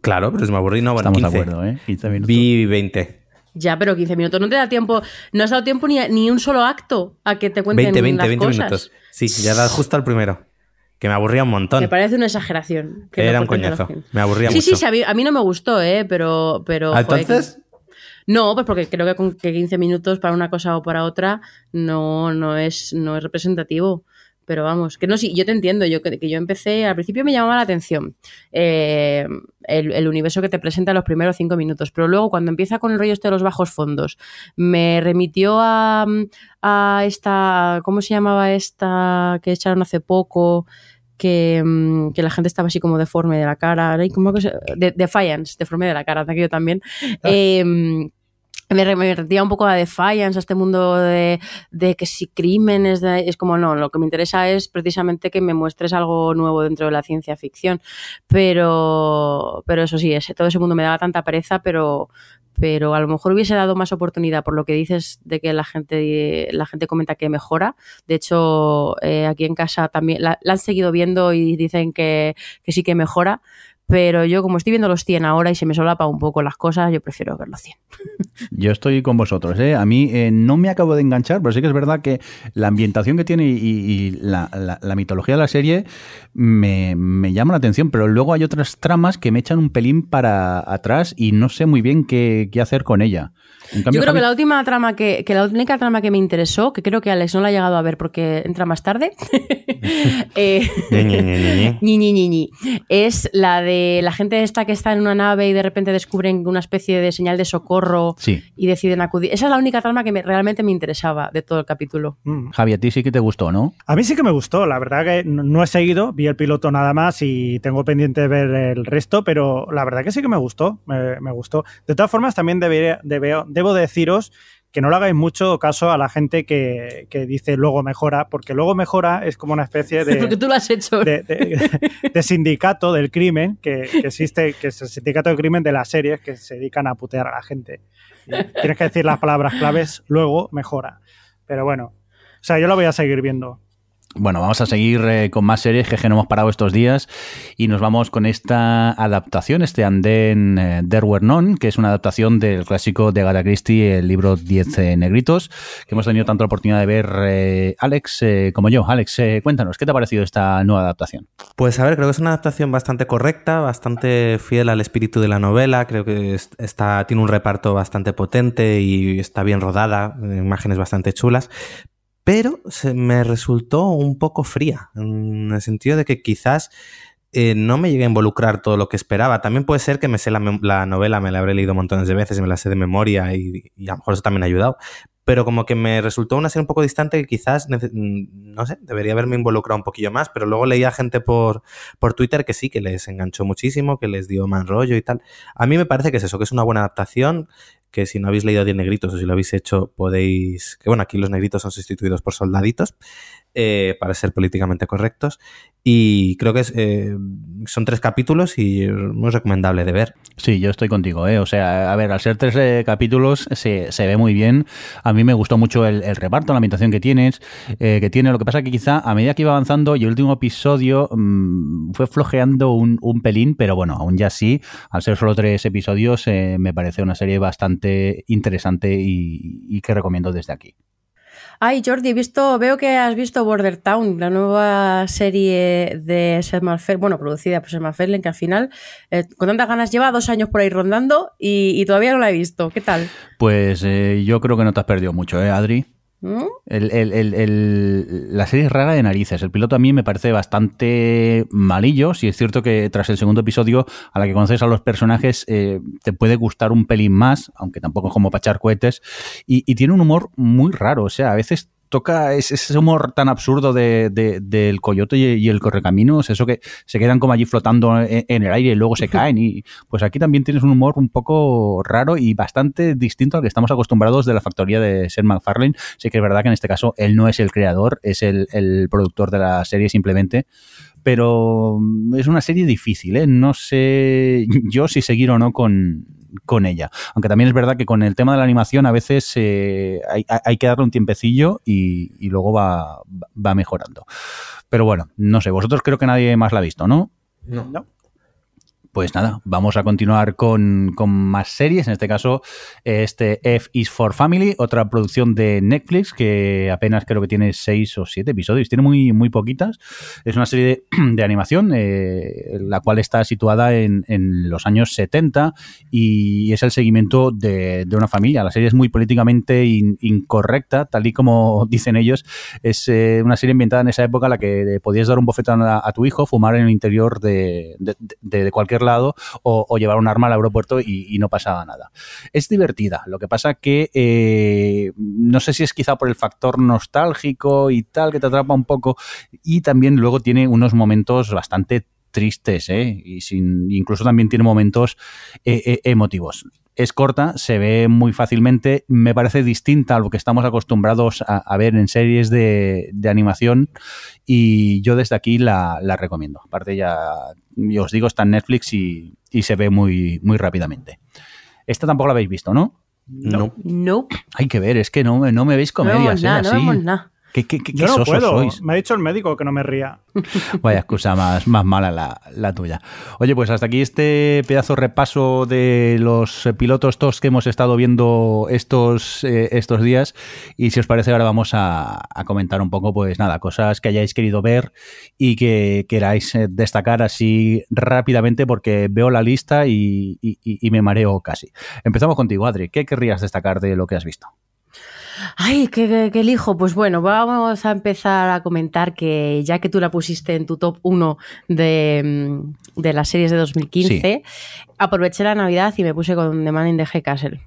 Claro, pero es me aburrí, no, bueno,
Estamos de acuerdo, ¿eh? 15 minutos.
Vi 20.
Ya, pero 15 minutos no te da tiempo, no has dado tiempo ni, ni un solo acto a que te cuenten
20, 20,
las
20
cosas.
minutos. Sí, ya das justo al primero. Que me aburría un montón.
Me parece una exageración.
Era un coñazo. Me aburría
sí,
mucho.
Sí, sí, a mí, a mí, no me gustó, ¿eh? Pero. pero
¿Ah, ¿Entonces?
no, pues porque creo que, con, que 15 minutos para una cosa o para otra no, no, es, no es representativo. Pero vamos, que no, sí, yo te entiendo, yo que, yo empecé, al principio me llamaba la atención eh, el, universo que te presenta los primeros cinco minutos, pero luego cuando empieza con el rollo este de los bajos fondos, me remitió a, a esta, ¿cómo se llamaba esta que echaron hace poco? Que, mm, que, la gente estaba así como deforme de la cara, ¿cómo que se, de, Defiance, deforme de la cara, que yo también. Ah. Eh, me remetía un poco a Defiance, a este mundo de, que si crímenes, es como no, lo que me interesa es precisamente que me muestres algo nuevo dentro de la ciencia ficción. Pero, pero eso sí, ese, todo ese mundo me daba tanta pereza, pero, pero a lo mejor hubiese dado más oportunidad por lo que dices de que la gente, la gente comenta que mejora. De hecho, eh, aquí en casa también la, han seguido viendo y dicen que, que sí que mejora pero yo como estoy viendo los 100 ahora y se me solapa un poco las cosas, yo prefiero ver los 100.
Yo estoy con vosotros, ¿eh? A mí eh, no me acabo de enganchar, pero sí que es verdad que la ambientación que tiene y, la, mitología de la serie me, llama la atención, pero luego hay otras tramas que me echan un pelín para atrás y no sé muy bien qué, hacer con ella.
yo creo que la última trama que, que, la única trama que me interesó, que creo que Alex no la ha llegado a ver porque entra más tarde, eh, es la de de la gente esta que está en una nave y de repente descubren una especie de señal de socorro y deciden acudir. Esa es la única trama que realmente me interesaba de todo el capítulo.
Mm. Javi, a ti sí que te gustó, ¿no?
A mí sí que me gustó, la verdad que no he seguido, vi el piloto nada más y tengo pendiente de ver el resto, pero la verdad que sí que me gustó, me, gustó. De todas formas, también debería, debo deciros que no le hagáis mucho caso a la gente que, dice luego mejora, porque luego mejora es como una especie de.
porque tú lo has hecho.
De, sindicato del crimen que, existe, que es el sindicato del crimen de las series que se dedican a putear a la gente. tienes que decir las palabras claves, luego mejora. Pero bueno, o sea, yo lo voy a seguir viendo.
Bueno, vamos a seguir eh, con más series que no hemos parado estos días y nos vamos con esta adaptación, este Andén eh, There Were None, que es una adaptación del clásico de Agatha Christie, el libro Diez eh, Negritos, que hemos tenido tanto la oportunidad de ver Alex como yo. Alex, cuéntanos, ¿qué te ha parecido esta nueva adaptación?
Pues a ver, creo que es una adaptación bastante correcta, bastante fiel al espíritu de la novela, creo que está, tiene un reparto bastante potente y está bien rodada, imágenes bastante chulas, pero se me resultó un poco fría, en el sentido de que quizás eh, no me llegué a involucrar todo lo que esperaba. También puede ser que me sé la, novela, me la habré leído montones de veces me la sé de memoria y, y, a lo mejor eso también ha ayudado pero como que me resultó una serie un poco distante que quizás, mm, no sé, debería haberme involucrado un poquillo más, pero luego leía gente por, por Twitter que sí, que les enganchó muchísimo, que les dio más rollo y tal. A mí me parece que es eso, que es una buena adaptación, que si no habéis leído 10 negritos o si lo habéis hecho podéis, que bueno, aquí los negritos son sustituidos por soldaditos, eh, para ser políticamente correctos. Y creo que eh, son tres capítulos y muy recomendable de ver.
Sí, yo estoy contigo. ¿eh? O sea, a ver, al ser tres eh, capítulos se, ve muy bien. A mí me gustó mucho el, reparto, la ambientación que tienes, que tiene. Lo que pasa que quizá a medida que iba avanzando y el último episodio mm, fue flojeando un, pelín, pero bueno, aún ya sí, al ser solo tres episodios, me parece una serie bastante interesante y que recomiendo desde aquí.
Ay, Jordi, he visto, veo que has visto Border Town, la nueva serie de MacFarlane, bueno, producida por Seth MacFarlane, que al final, eh, con tantas ganas, lleva dos años por ahí rondando y, todavía no la he visto. ¿Qué tal?
Pues eh, yo creo que no te has perdido mucho, ¿eh, Adri? ¿Mm? la serie es rara de narices. El piloto a mí me parece bastante malillo. Si es cierto que tras el segundo episodio, a la que conoces a los personajes, eh, te puede gustar un pelín más, aunque tampoco es como para echar cohetes. y, tiene un humor muy raro. O sea, a veces toca ese humor tan absurdo de, del coyote y, el correcaminos, eso que se quedan como allí flotando en, el aire y luego se caen. Y pues aquí también tienes un humor un poco raro y bastante distinto al que estamos acostumbrados de la factoría de Seth MacFarlane. Sí que es verdad que en este caso él no es el creador, es el, el productor de la serie simplemente pero es una serie difícil, ¿eh? No sé yo si seguir o no con, con ella. Aunque también es verdad que con el tema de la animación a veces eh, hay, que darle un tiempecillo y, luego va, va, mejorando. Pero bueno, no sé, vosotros creo que nadie más la ha visto, ¿no?
No. no.
Pues nada, vamos a continuar con, más series. En este caso, este F is for Family, otra producción de Netflix que apenas creo que tiene seis o siete episodios, tiene muy, muy poquitas. Es una serie de, animación, eh, la cual está situada en, los años 70 y es el seguimiento de, una familia. La serie es muy políticamente incorrecta, tal y como dicen ellos. Es eh, una serie ambientada en esa época en la que podías dar un bofetón a, tu hijo, fumar en el interior de, de cualquier lado o, llevar un arma al aeropuerto y, no pasaba nada. Es divertida, lo que pasa que eh, no sé si es quizá por el factor nostálgico y tal que te atrapa un poco y también luego tiene unos momentos bastante tristes, ¿eh? y sin, incluso también tiene momentos eh, emotivos es corta, se ve muy fácilmente, me parece distinta a lo que estamos acostumbrados a, ver en series de, animación y yo desde aquí la, recomiendo. Aparte ya, yo os digo, está en Netflix y, se ve muy, muy rápidamente. Esta tampoco la habéis visto, ¿no?
No. No.
Hay que ver, es que no, no me veis comedias.
No, no, no
¿Qué, qué,
Yo no puedo. Me ha dicho el médico que no me ría.
Vaya excusa más, más mala la, tuya. Oye, pues hasta aquí este pedazo repaso de los pilotos TOS que hemos estado viendo estos, eh, estos días. Y si os parece, ahora vamos a, comentar un poco, pues nada, cosas que hayáis querido ver y que queráis eh, destacar así rápidamente porque veo la lista y me mareo casi. Empezamos contigo, Adri. ¿Qué querrías destacar de lo que has visto?
Ay, ¿qué, elijo? Pues bueno, vamos a empezar a comentar que ya que tú la pusiste en tu top 1 de, de las series de 2015, aproveché la Navidad y me puse con The Man in the High Castle.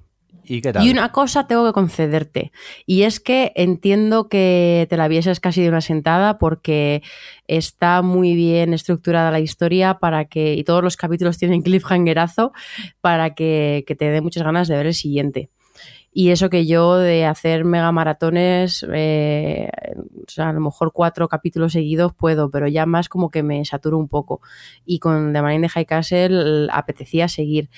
¿Y qué tal?
Y una cosa tengo que concederte, y es que entiendo que te la vieses casi de una sentada porque está muy bien estructurada la historia para que, y todos los capítulos tienen cliffhangerazo para que, que te dé muchas ganas de ver el siguiente. Y eso que yo de hacer mega maratones, eh, a lo mejor cuatro capítulos seguidos puedo, pero ya más como que me saturo un poco. Y con The Man in the High Castle apetecía seguir.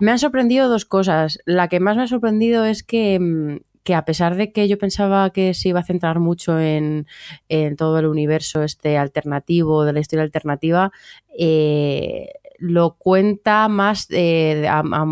Me han sorprendido dos cosas. La que más me ha sorprendido es que mm, que a pesar de que yo pensaba que se iba a centrar mucho en, en todo el universo este alternativo, de la historia alternativa, eh, lo cuenta más eh,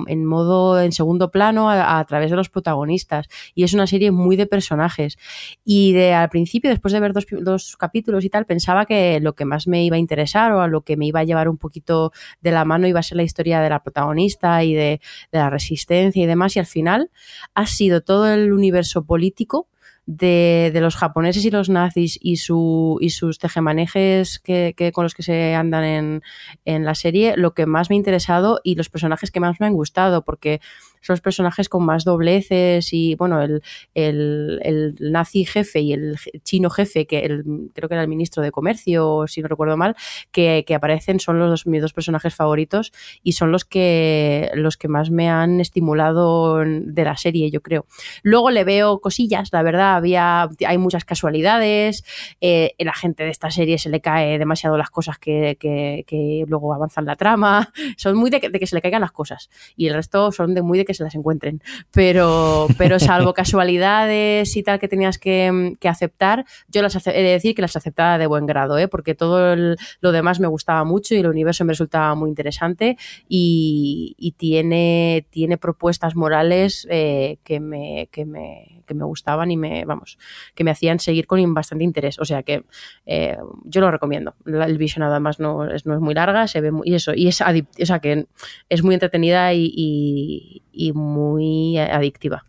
en modo en segundo plano a, través de los protagonistas. Y es una serie muy de personajes. Y de al principio después de ver dos, dos, capítulos y tal pensaba que lo que más me iba a interesar o a lo que me iba a llevar un poquito de la mano iba a ser la historia de la protagonista y de, de la resistencia y demás. Y al final ha sido todo el universo político de, los japoneses y los nazis y, su, y sus tejemanejes que, con los que se andan en, en la serie, lo que más me ha interesado y los personajes que más me han gustado, porque son los personajes con más dobleces y, bueno, el, el, nazi jefe y el chino jefe, que el, creo que era el ministro de Comercio, si no recuerdo mal, que, aparecen, son los mis dos personajes favoritos y son los que, los que más me han estimulado de la serie, yo creo. Luego le veo cosillas, la verdad, había, hay muchas casualidades, eh, la gente de esta serie se le cae demasiado las cosas que, que, luego avanzan la trama, son muy de que, de que se le caigan las cosas y el resto son de muy de que se las encuentren. Pero, pero salvo casualidades y tal que tenías que, aceptar, yo las he de decir que las aceptaba de buen grado, ¿eh? porque todo lo demás me gustaba mucho y el universo me resultaba muy interesante y, tiene, tiene propuestas morales eh, que, me, que, me, que me gustaban y me, vamos, que me hacían seguir con bastante interés. O sea que eh, yo lo recomiendo. El visionado además no es, no es muy larga, se ve muy, y eso, y es o sea que es muy entretenida y y muy adictiva.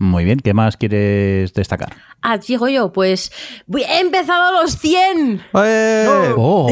Muy bien, ¿qué más quieres destacar?
Ah, digo yo, pues he empezado los 100.
¡Eh! No. Oh,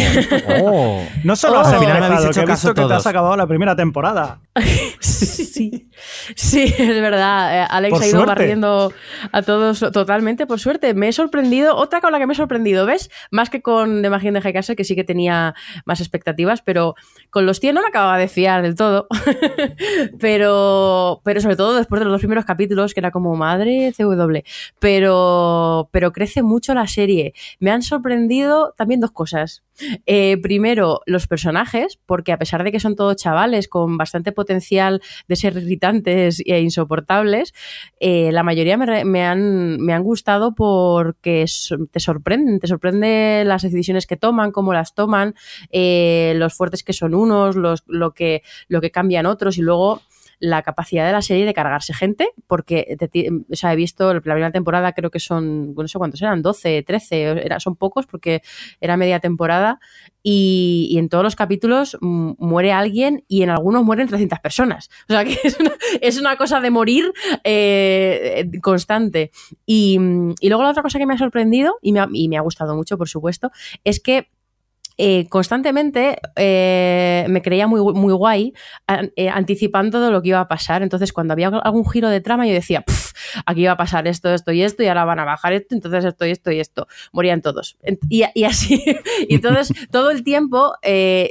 oh. no solo has empezado, que he visto que te has acabado la primera temporada.
sí, sí, es verdad. Eh, Alex ha ido barriendo a todos totalmente, por suerte. Me he sorprendido, otra con la que me he sorprendido, ¿ves? Más que con The Magic de Castle, que sí que tenía más expectativas, pero con los 100 no me acababa de fiar del todo. pero, pero sobre todo después de los dos primeros capítulos, que era como madre CW. Pero, pero crece mucho la serie. Me han sorprendido también dos cosas. Eh, primero, los personajes, porque a pesar de que son todos chavales con bastante potencial de ser irritantes e insoportables, eh, la mayoría me, han, me han gustado porque te sorprenden, te sorprende las decisiones que toman, cómo las toman, eh, los fuertes que son unos, los, lo, que, lo que cambian otros y luego la capacidad de la serie de cargarse gente, porque o sea, he visto la primera temporada, creo que son, no sé cuántos eran, 12, 13, era, son pocos porque era media temporada, y, en todos los capítulos muere alguien y en algunos mueren 300 personas. O sea que es una, cosa de morir eh, constante. Y, luego la otra cosa que me ha sorprendido, y me y me ha gustado mucho, por supuesto, es que eh, constantemente eh, me creía muy, muy guay eh, anticipando todo lo que iba a pasar. Entonces, cuando había algún giro de trama, yo decía, aquí va a pasar esto, esto y esto, y ahora van a bajar esto, entonces esto y esto y esto. Morían todos. Y, así. y entonces, todo el tiempo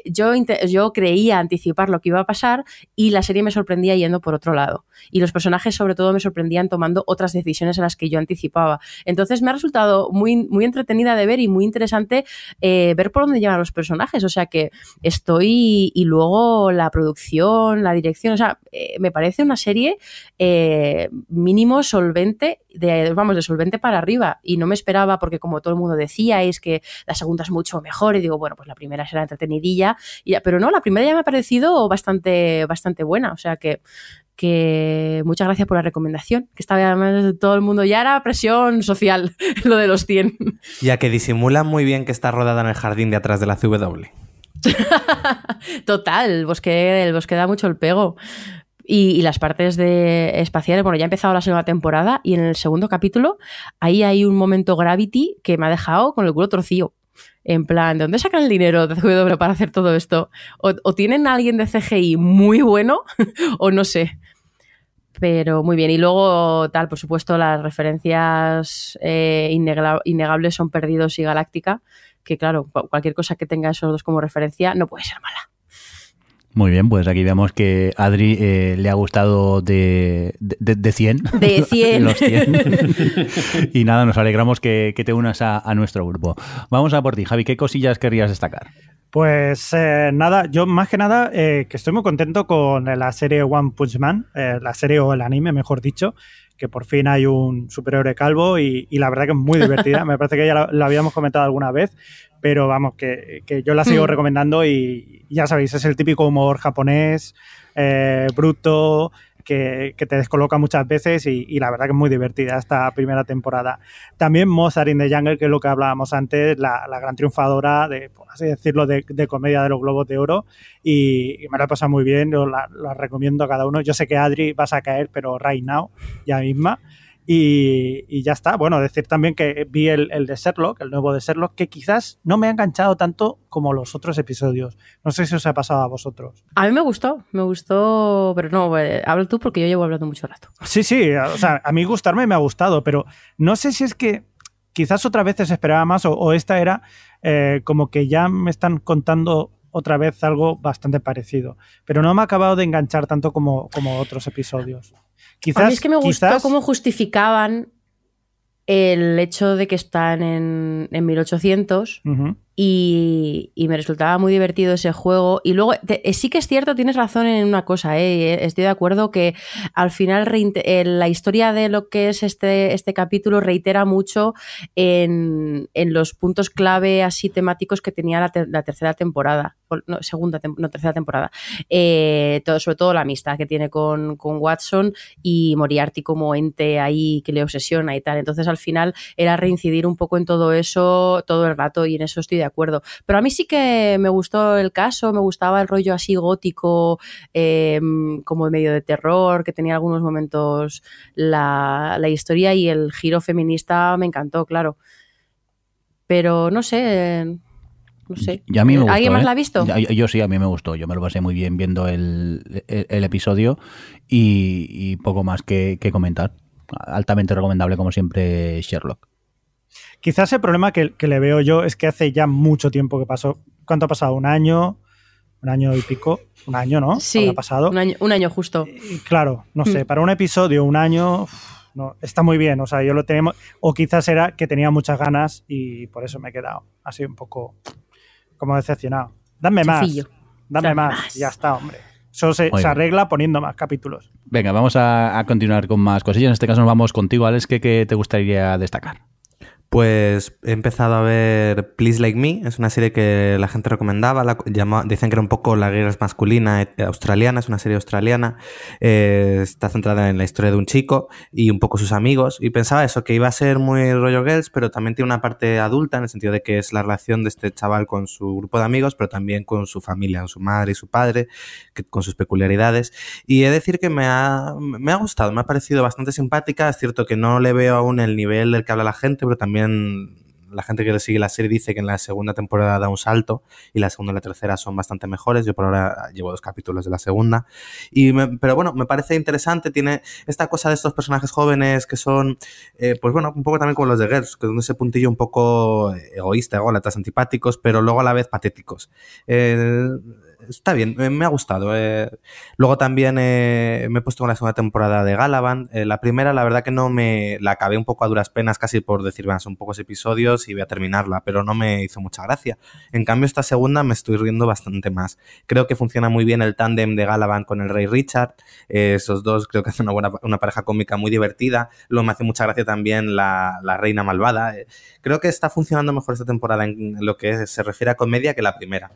yo, yo creía anticipar lo que iba a pasar y la serie me sorprendía yendo por otro lado. Y los personajes, sobre todo, me sorprendían tomando otras decisiones a las que yo anticipaba. Entonces, me ha resultado muy, muy entretenida de ver y muy interesante ver por dónde llevan los personajes. O sea que estoy. Y luego la producción, la dirección. O sea, eh, me parece una serie eh, mínimo solvente, de, vamos, de solvente para arriba. Y no me esperaba, porque como todo el mundo decía, es que la segunda es mucho mejor. Y digo, bueno, pues la primera será entretenidilla. Pero no, la primera ya me ha parecido bastante, bastante buena. O sea que que muchas gracias por la recomendación, que estaba además todo el mundo ya era presión social lo de los 100.
Ya que disimula muy bien que está rodada en el jardín de atrás de la CW.
Total, el bosque, el bosque da mucho el pego. Y, las partes de espaciales, bueno, ya ha empezado la segunda temporada y en el segundo capítulo ahí hay un momento Gravity que me ha dejado con el culo torcido. En plan, ¿de dónde sacan el dinero de CW para hacer todo esto? O, tienen a alguien de CGI muy bueno, o no sé. Pero muy bien. Y luego, tal, por supuesto, las referencias eh, innegables son Perdidos y Galáctica, que claro, cualquier cosa que tenga esos dos como referencia no puede ser mala.
Muy bien, pues aquí vemos que Adri eh, le ha gustado de, de, de 100.
De 100.
Los 100. y nada, nos alegramos que, te unas a, nuestro grupo. Vamos a por ti, Javi, ¿qué cosillas querrías destacar?
Pues eh, nada, yo más que nada eh, que estoy muy contento con la serie One Punch Man, la serie o el anime, mejor dicho, que por fin hay un superhéroe calvo y, la verdad que es muy divertida. Me parece que ya lo, habíamos comentado alguna vez, pero vamos, que, yo la sigo hmm. recomendando y ya sabéis, es el típico humor japonés, eh, bruto, que, te descoloca muchas veces y, la verdad que es muy divertida esta primera temporada. También Mozart in the Jungle, que es lo que hablábamos antes, la, gran triunfadora de, por así decirlo, de, comedia de los Globos de Oro y, me la he pasado muy bien, yo la, la, recomiendo a cada uno. Yo sé que Adri vas a caer, pero right now, ya misma. Y, ya está. Bueno, decir también que vi el, el, de Sherlock, el nuevo de Sherlock, que quizás no me ha enganchado tanto como los otros episodios. No sé si os ha pasado a vosotros.
A mí me gustó, me gustó, pero no, eh, habla tú porque yo llevo hablando mucho rato.
Sí, sí, o sea, a mí gustarme me ha gustado, pero no sé si es que quizás otras veces esperaba más o, esta era eh, como que ya me están contando otra vez algo bastante parecido, pero no me ha acabado de enganchar tanto como, como otros episodios.
Quizás, a mí es que me gustó cómo justificaban el hecho de que están en, en 1800 y, me resultaba muy divertido ese juego. Y luego, eh, sí que es cierto, tienes razón en una cosa, ¿eh? estoy de acuerdo que al final eh, la historia de lo que es este, este capítulo reitera mucho en, los puntos clave así temáticos que tenía la, tercera temporada, no, segunda, no, tercera temporada. todo, sobre todo la amistad que tiene con, con, Watson y Moriarty como ente ahí que le obsesiona y tal. Entonces al final era reincidir un poco en todo eso todo el rato y en eso estoy de acuerdo. Pero a mí sí que me gustó el caso, me gustaba el rollo así gótico, eh, como medio de terror, que tenía algunos momentos la, historia y el giro feminista me encantó, claro. Pero no sé, no sé. ¿Alguien más
¿eh?
la ha visto?
Yo, sí, a mí me gustó. Yo me lo pasé muy bien viendo el, episodio y, poco más que, comentar. Altamente recomendable, como siempre, Sherlock.
Quizás el problema que, le veo yo es que hace ya mucho tiempo que pasó. ¿Cuánto ha pasado? ¿Un año? ¿Un año y pico? Un año, ¿no?
Sí, pasado? Un, año, un año justo.
claro, no sé, mm. para un episodio, un año, no, está muy bien. O sea, yo lo tenemos. O quizás era que tenía muchas ganas y por eso me he quedado así un poco como decepcionado. Dame más. Dame, más. Ya está, hombre. Eso se, arregla poniendo más capítulos.
Venga, vamos a, continuar con más cosillas. En este caso nos vamos contigo, Alex. ¿Qué te gustaría destacar?
Pues he empezado a ver Please Like Me, es una serie que la gente recomendaba, la, dicen que era un poco la guerra masculina eh, australiana, es una serie australiana, eh, está centrada en la historia de un chico y un poco sus amigos, y pensaba eso, que iba a ser muy rollo girls, pero también tiene una parte adulta, en el sentido de que es la relación de este chaval con su grupo de amigos, pero también con su familia, con su madre y su padre, que, con sus peculiaridades, y he de decir que me ha, me ha gustado, me ha parecido bastante simpática, es cierto que no le veo aún el nivel del que habla la gente, pero también la gente que le sigue la serie dice que en la segunda temporada da un salto y la segunda y la tercera son bastante mejores. Yo por ahora llevo dos capítulos de la segunda. Y pero bueno, me parece interesante. Tiene esta cosa de estos personajes jóvenes que son, eh, pues bueno, un poco también como los de Girls, son ese puntillo un poco egoísta, ególatras, antipáticos, pero luego a la vez patéticos. Eh, está bien, me ha gustado. Eh. Luego también eh, me he puesto con la segunda temporada de Galavan. Eh, la primera, la verdad que no me la acabé un poco a duras penas, casi por decir, bueno, son pocos episodios y voy a terminarla, pero no me hizo mucha gracia. En cambio, esta segunda me estoy riendo bastante más. Creo que funciona muy bien el tándem de Galavan con el Rey Richard. esos dos creo que hacen una pareja cómica muy divertida. Luego me hace mucha gracia también la, la Reina Malvada. creo que está funcionando mejor esta temporada en lo que se refiere a comedia que la primera.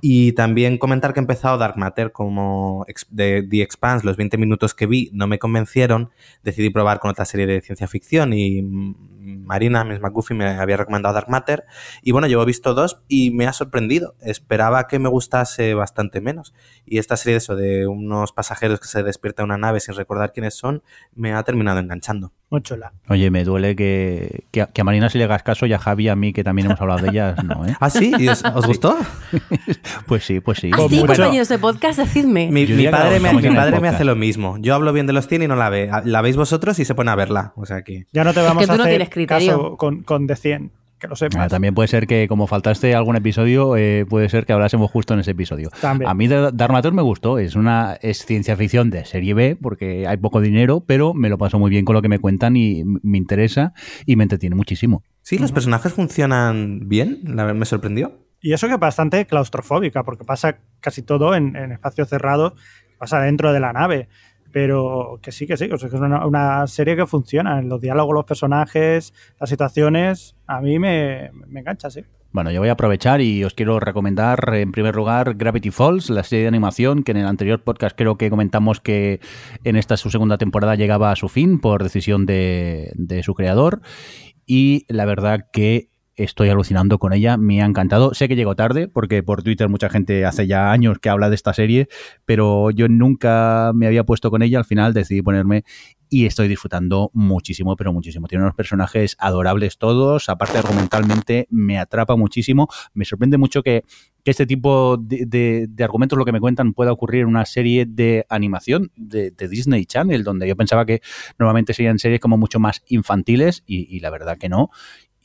Y también comentar que he empezado Dark Matter como de The Expanse, los 20 minutos que vi no me convencieron, decidí probar con otra serie de ciencia ficción y Marina, Miss McGuffy, me había recomendado Dark Matter. Y bueno, yo he visto dos y me ha sorprendido. Esperaba que me gustase bastante menos. Y esta serie de eso, de unos pasajeros que se despierta en una nave sin recordar quiénes son, me ha terminado enganchando.
Mucho la.
Oye, me duele que, que, a, Marina si le hagas caso y a Javi, a mí, que también hemos hablado de ellas, no, ¿eh?
¿Ah, sí? os, gustó?
pues sí, pues sí.
¿Ah, sí, compañeros de podcast, decidme.
Mi, padre, me, mi padre me, hace lo mismo. Yo hablo bien de los 100 y no la ve. La veis vosotros y se pone a verla. O sea que...
Ya no te vamos a hacer caso con, con de 100 que lo sepas.
Ah, también puede ser que, como faltaste algún episodio, eh, puede ser que hablásemos justo en ese episodio. A mí Darmator me gustó, es una es ciencia ficción de serie B, porque hay poco dinero, pero me lo paso muy bien con lo que me cuentan y me interesa y me entretiene muchísimo.
Sí, los personajes funcionan bien, me sorprendió.
Y eso que es bastante claustrofóbica, porque pasa casi todo en, en espacios cerrados, pasa dentro de la nave pero que sí, que sí, que es una, serie que funciona. Los diálogos, los personajes, las situaciones, a mí me, me engancha, sí.
Bueno, yo voy a aprovechar y os quiero recomendar en primer lugar Gravity Falls, la serie de animación que en el anterior podcast creo que comentamos que en esta su segunda temporada llegaba a su fin por decisión de, de su creador. Y la verdad que estoy alucinando con ella, me ha encantado. Sé que llegó tarde, porque por Twitter mucha gente hace ya años que habla de esta serie, pero yo nunca me había puesto con ella, al final decidí ponerme y estoy disfrutando muchísimo, pero muchísimo. Tiene unos personajes adorables todos, aparte argumentalmente me atrapa muchísimo. Me sorprende mucho que, este tipo de, argumentos, lo que me cuentan, pueda ocurrir en una serie de animación de, Disney Channel, donde yo pensaba que normalmente serían series como mucho más infantiles y la verdad que no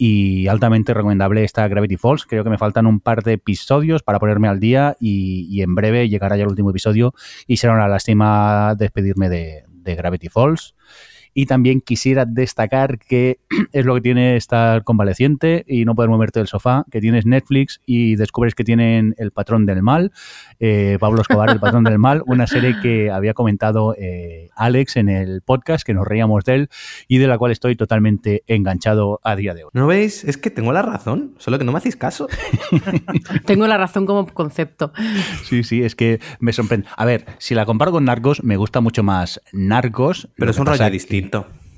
y altamente recomendable esta Gravity Falls. Creo que me faltan un par de episodios para ponerme al día y, en breve llegará ya el último episodio y será una lástima despedirme de, de Gravity Falls. Y también quisiera destacar que es lo que tiene estar convaleciente y no poder moverte del sofá, que tienes Netflix y descubres que tienen El Patrón del Mal, eh, Pablo Escobar, El Patrón del Mal, una serie que había comentado eh, Alex en el podcast, que nos reíamos de él y de la cual estoy totalmente enganchado a día de hoy.
¿No veis? Es que tengo la razón, solo que no me hacéis caso.
tengo la razón como concepto.
Sí, sí, es que me sorprende. A ver, si la comparo con Narcos, me gusta mucho más Narcos.
Pero es un rollo distinto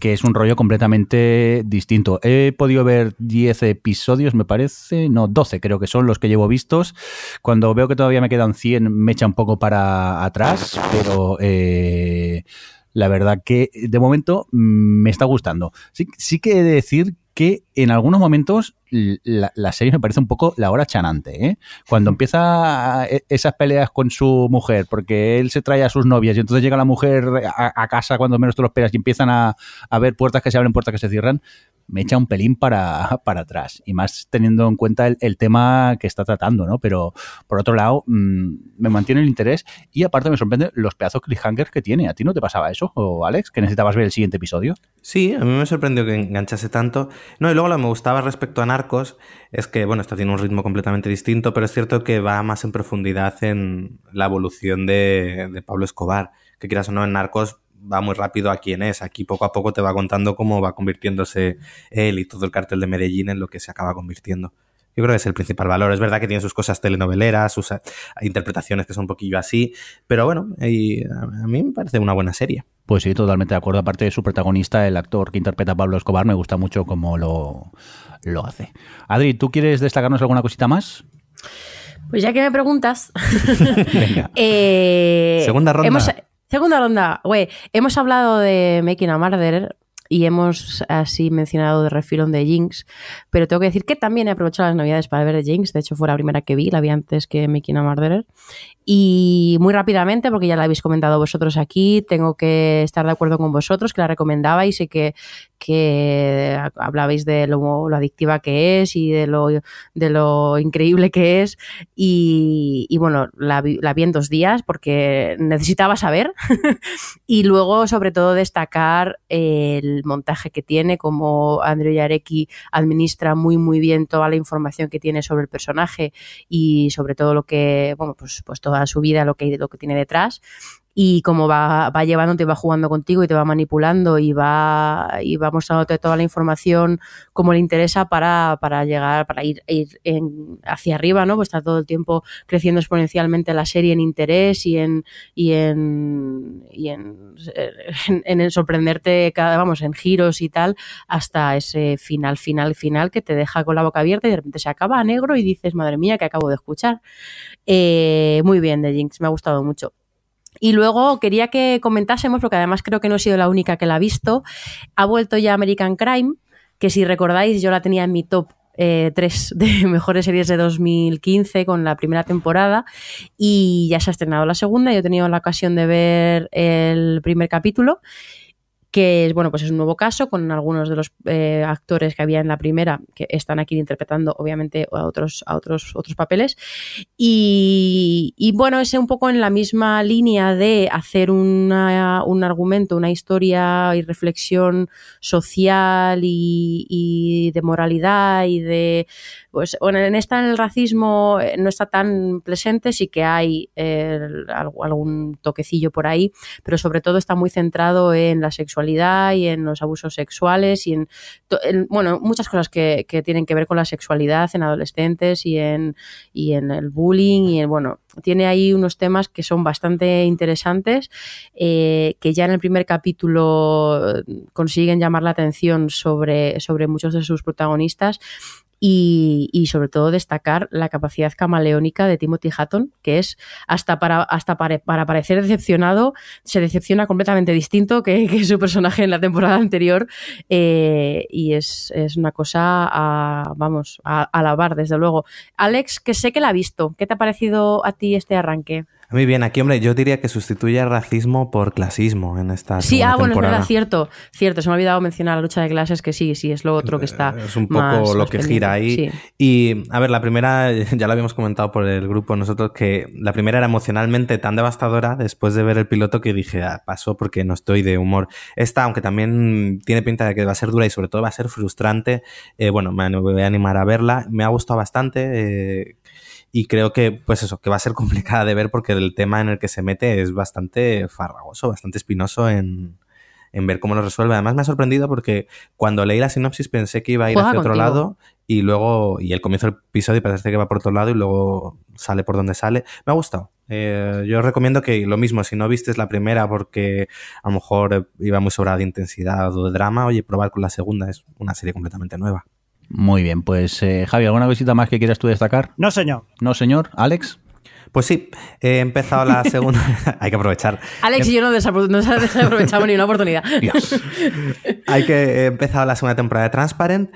que es un rollo completamente distinto. He podido ver 10 episodios, me parece, no, 12 creo que son los que llevo vistos. Cuando veo que todavía me quedan 100, me echa un poco para atrás, pero eh, la verdad que de momento me está gustando. Sí, sí que he de decir que en algunos momentos la, serie me parece un poco la hora chanante, ¿eh? Cuando empieza e, esas peleas con su mujer, porque él se trae a sus novias y entonces llega la mujer a, casa cuando menos te lo esperas y empiezan a, a, ver puertas que se abren, puertas que se cierran, me echa un pelín para, para atrás. Y más teniendo en cuenta el, tema que está tratando, ¿no? Pero por otro lado, mm, me mantiene el interés y aparte me sorprende los pedazos cliffhangers que tiene. ¿A ti no te pasaba eso, o Alex, que necesitabas ver el siguiente episodio?
Sí, a mí me sorprendió que enganchase tanto. No, y luego lo que me gustaba respecto a Narcos es que, bueno, esto tiene un ritmo completamente distinto, pero es cierto que va más en profundidad en la evolución de, de Pablo Escobar. Que quieras o no, en Narcos va muy rápido a quién es. Aquí poco a poco te va contando cómo va convirtiéndose él y todo el cartel de Medellín en lo que se acaba convirtiendo. Yo creo que es el principal valor. Es verdad que tiene sus cosas telenoveleras, sus eh, interpretaciones que son un poquillo así, pero bueno, a mí me parece una buena serie.
Pues sí, totalmente de acuerdo. Aparte de su protagonista, el actor que interpreta a Pablo Escobar, me gusta mucho cómo lo, lo hace. Adri, ¿tú quieres destacarnos alguna cosita más?
Pues ya que me preguntas.
Eh, Segunda ronda.
Segunda ronda, güey. Hemos hablado de Making a Murderer y hemos así mencionado de refilón de Jinx, pero tengo que decir que también he aprovechado las navidades para ver de Jinx, de hecho fue la primera que vi, la vi antes que Making a Murderer, y muy rápidamente, porque ya la habéis comentado vosotros aquí, tengo que estar de acuerdo con vosotros, que la recomendabais y que, que hablabais de lo, adictiva que es y de lo, de lo increíble que es. Y, bueno, la vi, la vi, en dos días porque necesitaba saber. y luego, sobre todo, destacar el montaje que tiene, como Andrew Yarecki administra muy, muy bien toda la información que tiene sobre el personaje y sobre todo lo que, bueno, pues, pues todo su vida, lo que, lo que tiene detrás. Y como va, va llevando, te va jugando contigo y te va manipulando y va, y va mostrándote toda la información como le interesa para, para llegar, para ir, ir hacia arriba, ¿no? Pues está todo el tiempo creciendo exponencialmente la serie en interés y en, y en, y en, en, sorprenderte cada, vamos, en giros y tal, hasta ese final, final, final que te deja con la boca abierta y de repente se acaba a negro y dices, madre mía, que acabo de escuchar. Eh, muy bien, de Jinx, me ha gustado mucho. Y luego quería que comentásemos, porque además creo que no he sido la única que la ha visto, ha vuelto ya American Crime, que si recordáis yo la tenía en mi top eh, 3 de mejores series de 2015 con la primera temporada y ya se ha estrenado la segunda. Yo he tenido la ocasión de ver el primer capítulo que bueno, pues es un nuevo caso con algunos de los eh, actores que había en la primera que están aquí interpretando obviamente a otros, a otros, otros papeles. Y, bueno, es un poco en la misma línea de hacer un argumento, una historia y reflexión social y, de moralidad y de, pues en esta el racismo eh, no está tan presente, sí que hay eh, algún toquecillo por ahí, pero sobre todo está muy centrado en la sexualidad y en los abusos sexuales y en, bueno, muchas cosas que, tienen que ver con la sexualidad en adolescentes y en, y en el bullying y en, bueno, tiene ahí unos temas que son bastante interesantes, eh, que ya en el primer capítulo consiguen llamar la atención sobre, sobre muchos de sus protagonistas y, sobre todo destacar la capacidad camaleónica de Timothy Hatton, que es hasta para, hasta para, parecer decepcionado, se decepciona completamente distinto que, su personaje en la temporada anterior eh, y es, una cosa a, vamos, a alabar desde luego. Alex, que sé que la ha visto, ¿qué te ha parecido a ti este arranque?
Muy bien, aquí, hombre, yo diría que sustituye el racismo por clasismo en esta
Sí, ah, bueno, es verdad, cierto, cierto. Se me ha olvidado mencionar la lucha de clases, que sí, sí, es lo otro que está.
Es un poco lo que gira ahí. Y, a ver, la primera, ya lo habíamos comentado por el grupo nosotros, que la primera era emocionalmente tan devastadora después de ver el piloto que dije, ah, pasó porque no estoy de humor. Esta, aunque también tiene pinta de que va a ser dura y sobre todo va a ser frustrante, eh, bueno, me voy a animar a verla. Me ha gustado bastante. Eh, y creo que, pues eso, que va a ser complicada de ver porque el tema en el que se mete es bastante farragoso, bastante espinoso en, ver cómo lo resuelve. Además me ha sorprendido porque cuando leí la sinopsis pensé que iba a ir hacia otro lado y luego, y el comienzo del episodio parece que va por otro lado y luego sale por donde sale. Me ha gustado. Eh, yo recomiendo que lo mismo, si no vistes la primera porque a lo mejor iba muy sobrada de intensidad o de drama, oye, probar con la segunda, es una serie completamente nueva.
Muy bien, pues eh, Javi, ¿alguna visita más que quieras tú destacar?
No, señor.
No, señor. Alex.
Pues sí, he empezado la segunda. Hay que aprovechar.
Alex y yo no, desaprovechamos ni una oportunidad.
Hay que he empezado la segunda temporada de Transparent.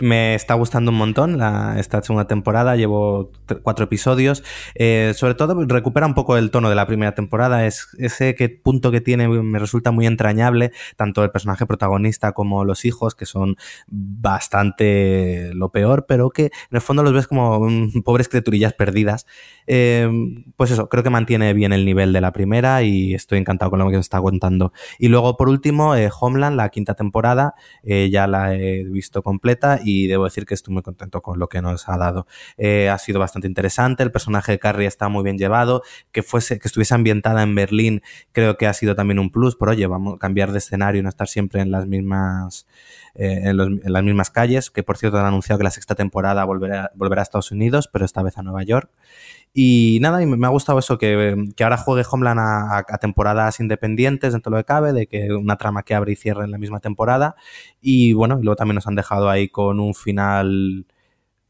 Me está gustando un montón la, esta segunda temporada. Llevo cuatro episodios. Eh, sobre todo recupera un poco el tono de la primera temporada. Es ese que, punto que tiene me resulta muy entrañable. Tanto el personaje protagonista como los hijos, que son bastante lo peor, pero que en el fondo los ves como pobres criaturillas perdidas. Eh, pues eso, creo que mantiene bien el nivel de la primera y estoy encantado con lo que me está contando. Y luego, por último, eh, Homeland, la quinta temporada, eh, ya la he visto completa y debo decir que estoy muy contento con lo que nos ha dado. Eh, ha sido bastante interesante, el personaje de Carrie está muy bien llevado, que fuese, que estuviese ambientada en Berlín, creo que ha sido también un plus, por oye, vamos a cambiar de escenario y no estar siempre en las mismas en, las mismas calles, que por cierto han anunciado que la sexta temporada volverá, volverá a Estados Unidos, pero esta vez a Nueva York. Y nada, y me ha gustado eso, que, ahora juegue Homeland a, temporadas independientes dentro de lo que cabe, de que una trama que abre y cierre en la misma temporada. Y bueno, luego también nos han dejado ahí con un final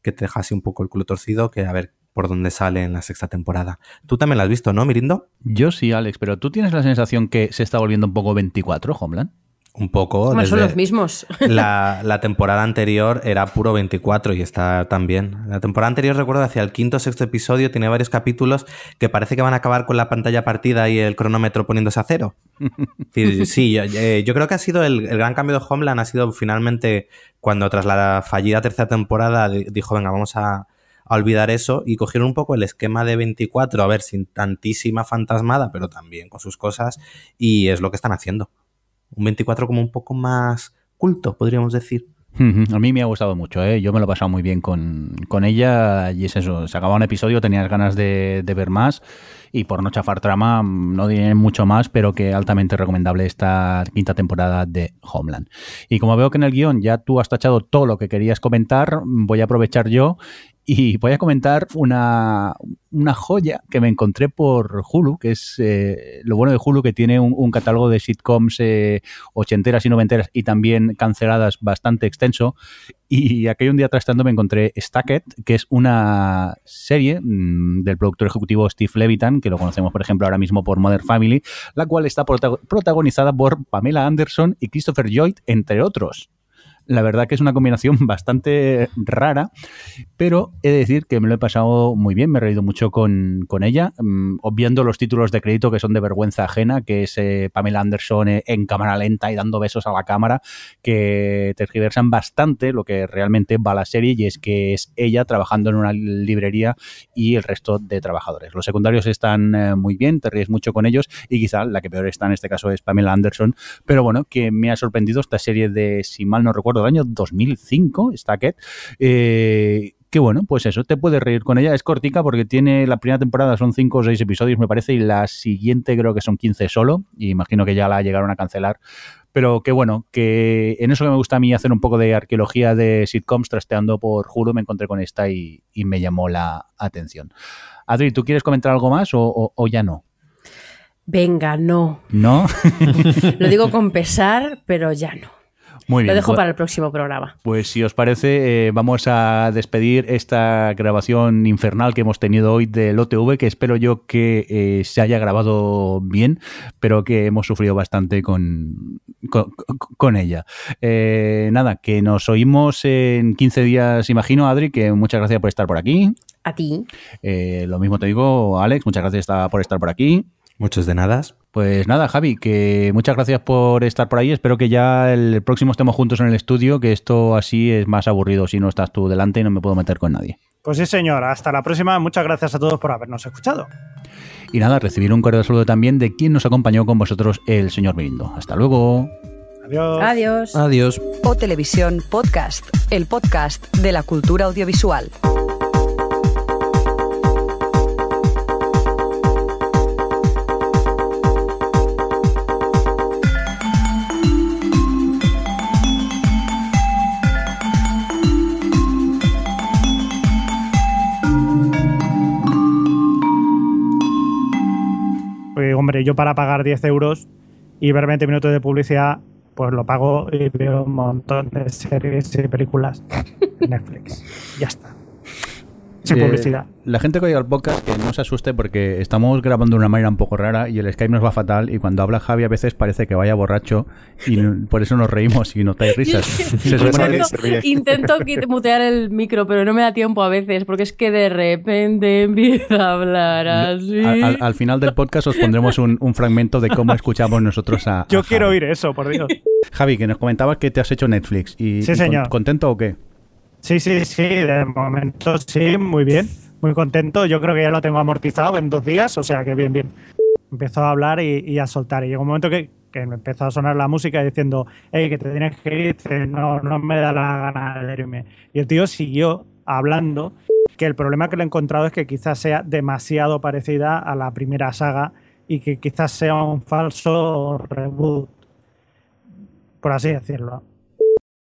que te deja así un poco el culo torcido, que a ver por dónde sale en la sexta temporada. Tú también la has visto, ¿no, Mirindo?
Yo sí, Alex, pero tú tienes la sensación que se está volviendo un poco 24, Homeland.
Un poco.
son los mismos.
La, temporada anterior era puro 24 y está también. La temporada anterior, recuerdo, hacia el quinto o sexto episodio, tiene varios capítulos que parece que van a acabar con la pantalla partida y el cronómetro poniéndose a cero. sí, eh, yo, creo que ha sido el, gran cambio de Homeland, ha sido finalmente cuando tras la fallida tercera temporada dijo, venga, vamos a, a olvidar eso y cogieron un poco el esquema de 24, a ver, sin tantísima fantasmada, pero también con sus cosas, y es lo que están haciendo un 24 como un poco más culto, podríamos decir.
A mí me ha gustado mucho, ¿eh? yo me lo he pasado muy bien con, ella y es eso, se acababa un episodio, tenías ganas de, ver más y por no chafar trama, mm, no diré mucho más, pero que altamente recomendable esta quinta temporada de Homeland. Y como veo que en el guion ya tú has tachado todo lo que querías comentar, voy a aprovechar yo y voy a comentar una, una joya que me encontré por Hulu, que es eh, lo bueno de Hulu, que tiene un, catálogo de sitcoms eh, ochenteras y noventeras y también canceladas bastante extenso. Y aquel un día trastando me encontré Stacked, que es una serie mm, del productor ejecutivo Steve Levitan, que lo conocemos, por ejemplo, ahora mismo por Mother Family, la cual está protagonizada por Pamela Anderson y Christopher Lloyd, entre otros. La verdad que es una combinación bastante rara, pero he de decir que me lo he pasado muy bien, me he reído mucho con, ella, mm, obviando los títulos de crédito que son de vergüenza ajena, que es eh, Pamela Anderson eh, en cámara lenta y dando besos a la cámara, que tergiversan bastante lo que realmente va la serie y es que es ella trabajando en una librería y el resto de trabajadores. Los secundarios están eh, muy bien, te ríes mucho con ellos y quizá la que peor está en este caso es Pamela Anderson, pero bueno, que me ha sorprendido esta serie de, si mal no recuerdo, del año 2005, Stacked, eh, que bueno, pues eso, te puedes reír con ella. Es cortica porque tiene la primera temporada son 5 o 6 episodios, me parece, y la siguiente creo que son 15 solo. Y imagino que ya la llegaron a cancelar. Pero que bueno, que en eso que me gusta a mí hacer un poco de arqueología de sitcoms, trasteando por Hulu, me encontré con esta y, me llamó la atención. Adri, ¿tú quieres comentar algo más o ya no?
Venga, no.
¿No?
Lo digo con pesar, pero ya no.
Muy bien.
Lo dejo pues para el próximo programa.
Pues si os parece, eh, vamos a despedir esta grabación infernal que hemos tenido hoy del OTV, que espero yo que eh, se haya grabado bien, pero que hemos sufrido bastante con, con, ella. Eh, nada, que nos oímos en 15 días, imagino, Adri, que muchas gracias por estar por aquí.
A ti.
lo mismo te digo, Alex, muchas gracias por estar por aquí.
Muchos de nada.
Pues nada, Javi, que muchas gracias por estar por ahí. Espero que ya el próximo estemos juntos en el estudio, que esto así es más aburrido si no estás tú delante y no me puedo meter con nadie.
Pues sí, señor. Hasta la próxima. Muchas gracias a todos por habernos escuchado.
Y nada, recibir un cordial saludo también de quien nos acompañó con vosotros, el señor Mirindo. Hasta luego.
Adiós.
Adiós.
Adiós.
O Televisión Podcast, el podcast de la cultura audiovisual.
Hombre, yo para pagar 10 euros y ver 20 minutos de publicidad, pues lo pago y veo un montón de series y películas en Netflix. Ya está. Sin eh, publicidad
la gente que oiga el podcast que no se asuste porque estamos grabando de una manera un poco rara y el Skype nos va fatal y cuando habla Javi a veces parece que vaya borracho y por eso nos reímos y notáis risas.
intento, mutear el micro pero no me da tiempo a veces porque es que de repente empieza a hablar así.
Al, final del podcast os pondremos un, fragmento de cómo escuchamos nosotros a...
Yo quiero oír eso, por Dios.
Javi, que nos comentabas que te has hecho Netflix y,
sí, señor.
¿contento o qué?
Sí, sí, sí, de momento sí, muy bien muy contento. Yo creo que ya lo tengo amortizado en dos días, o sea que bien, bien. Empezó a hablar y, a soltar. Y llegó un momento que, que, me empezó a sonar la música diciendo, hey, que te tienes que ir. No, no me da la gana de irme. Y el tío siguió hablando, que el problema que le he encontrado es que quizás sea demasiado parecida a la primera saga y que quizás sea un falso reboot, por así decirlo.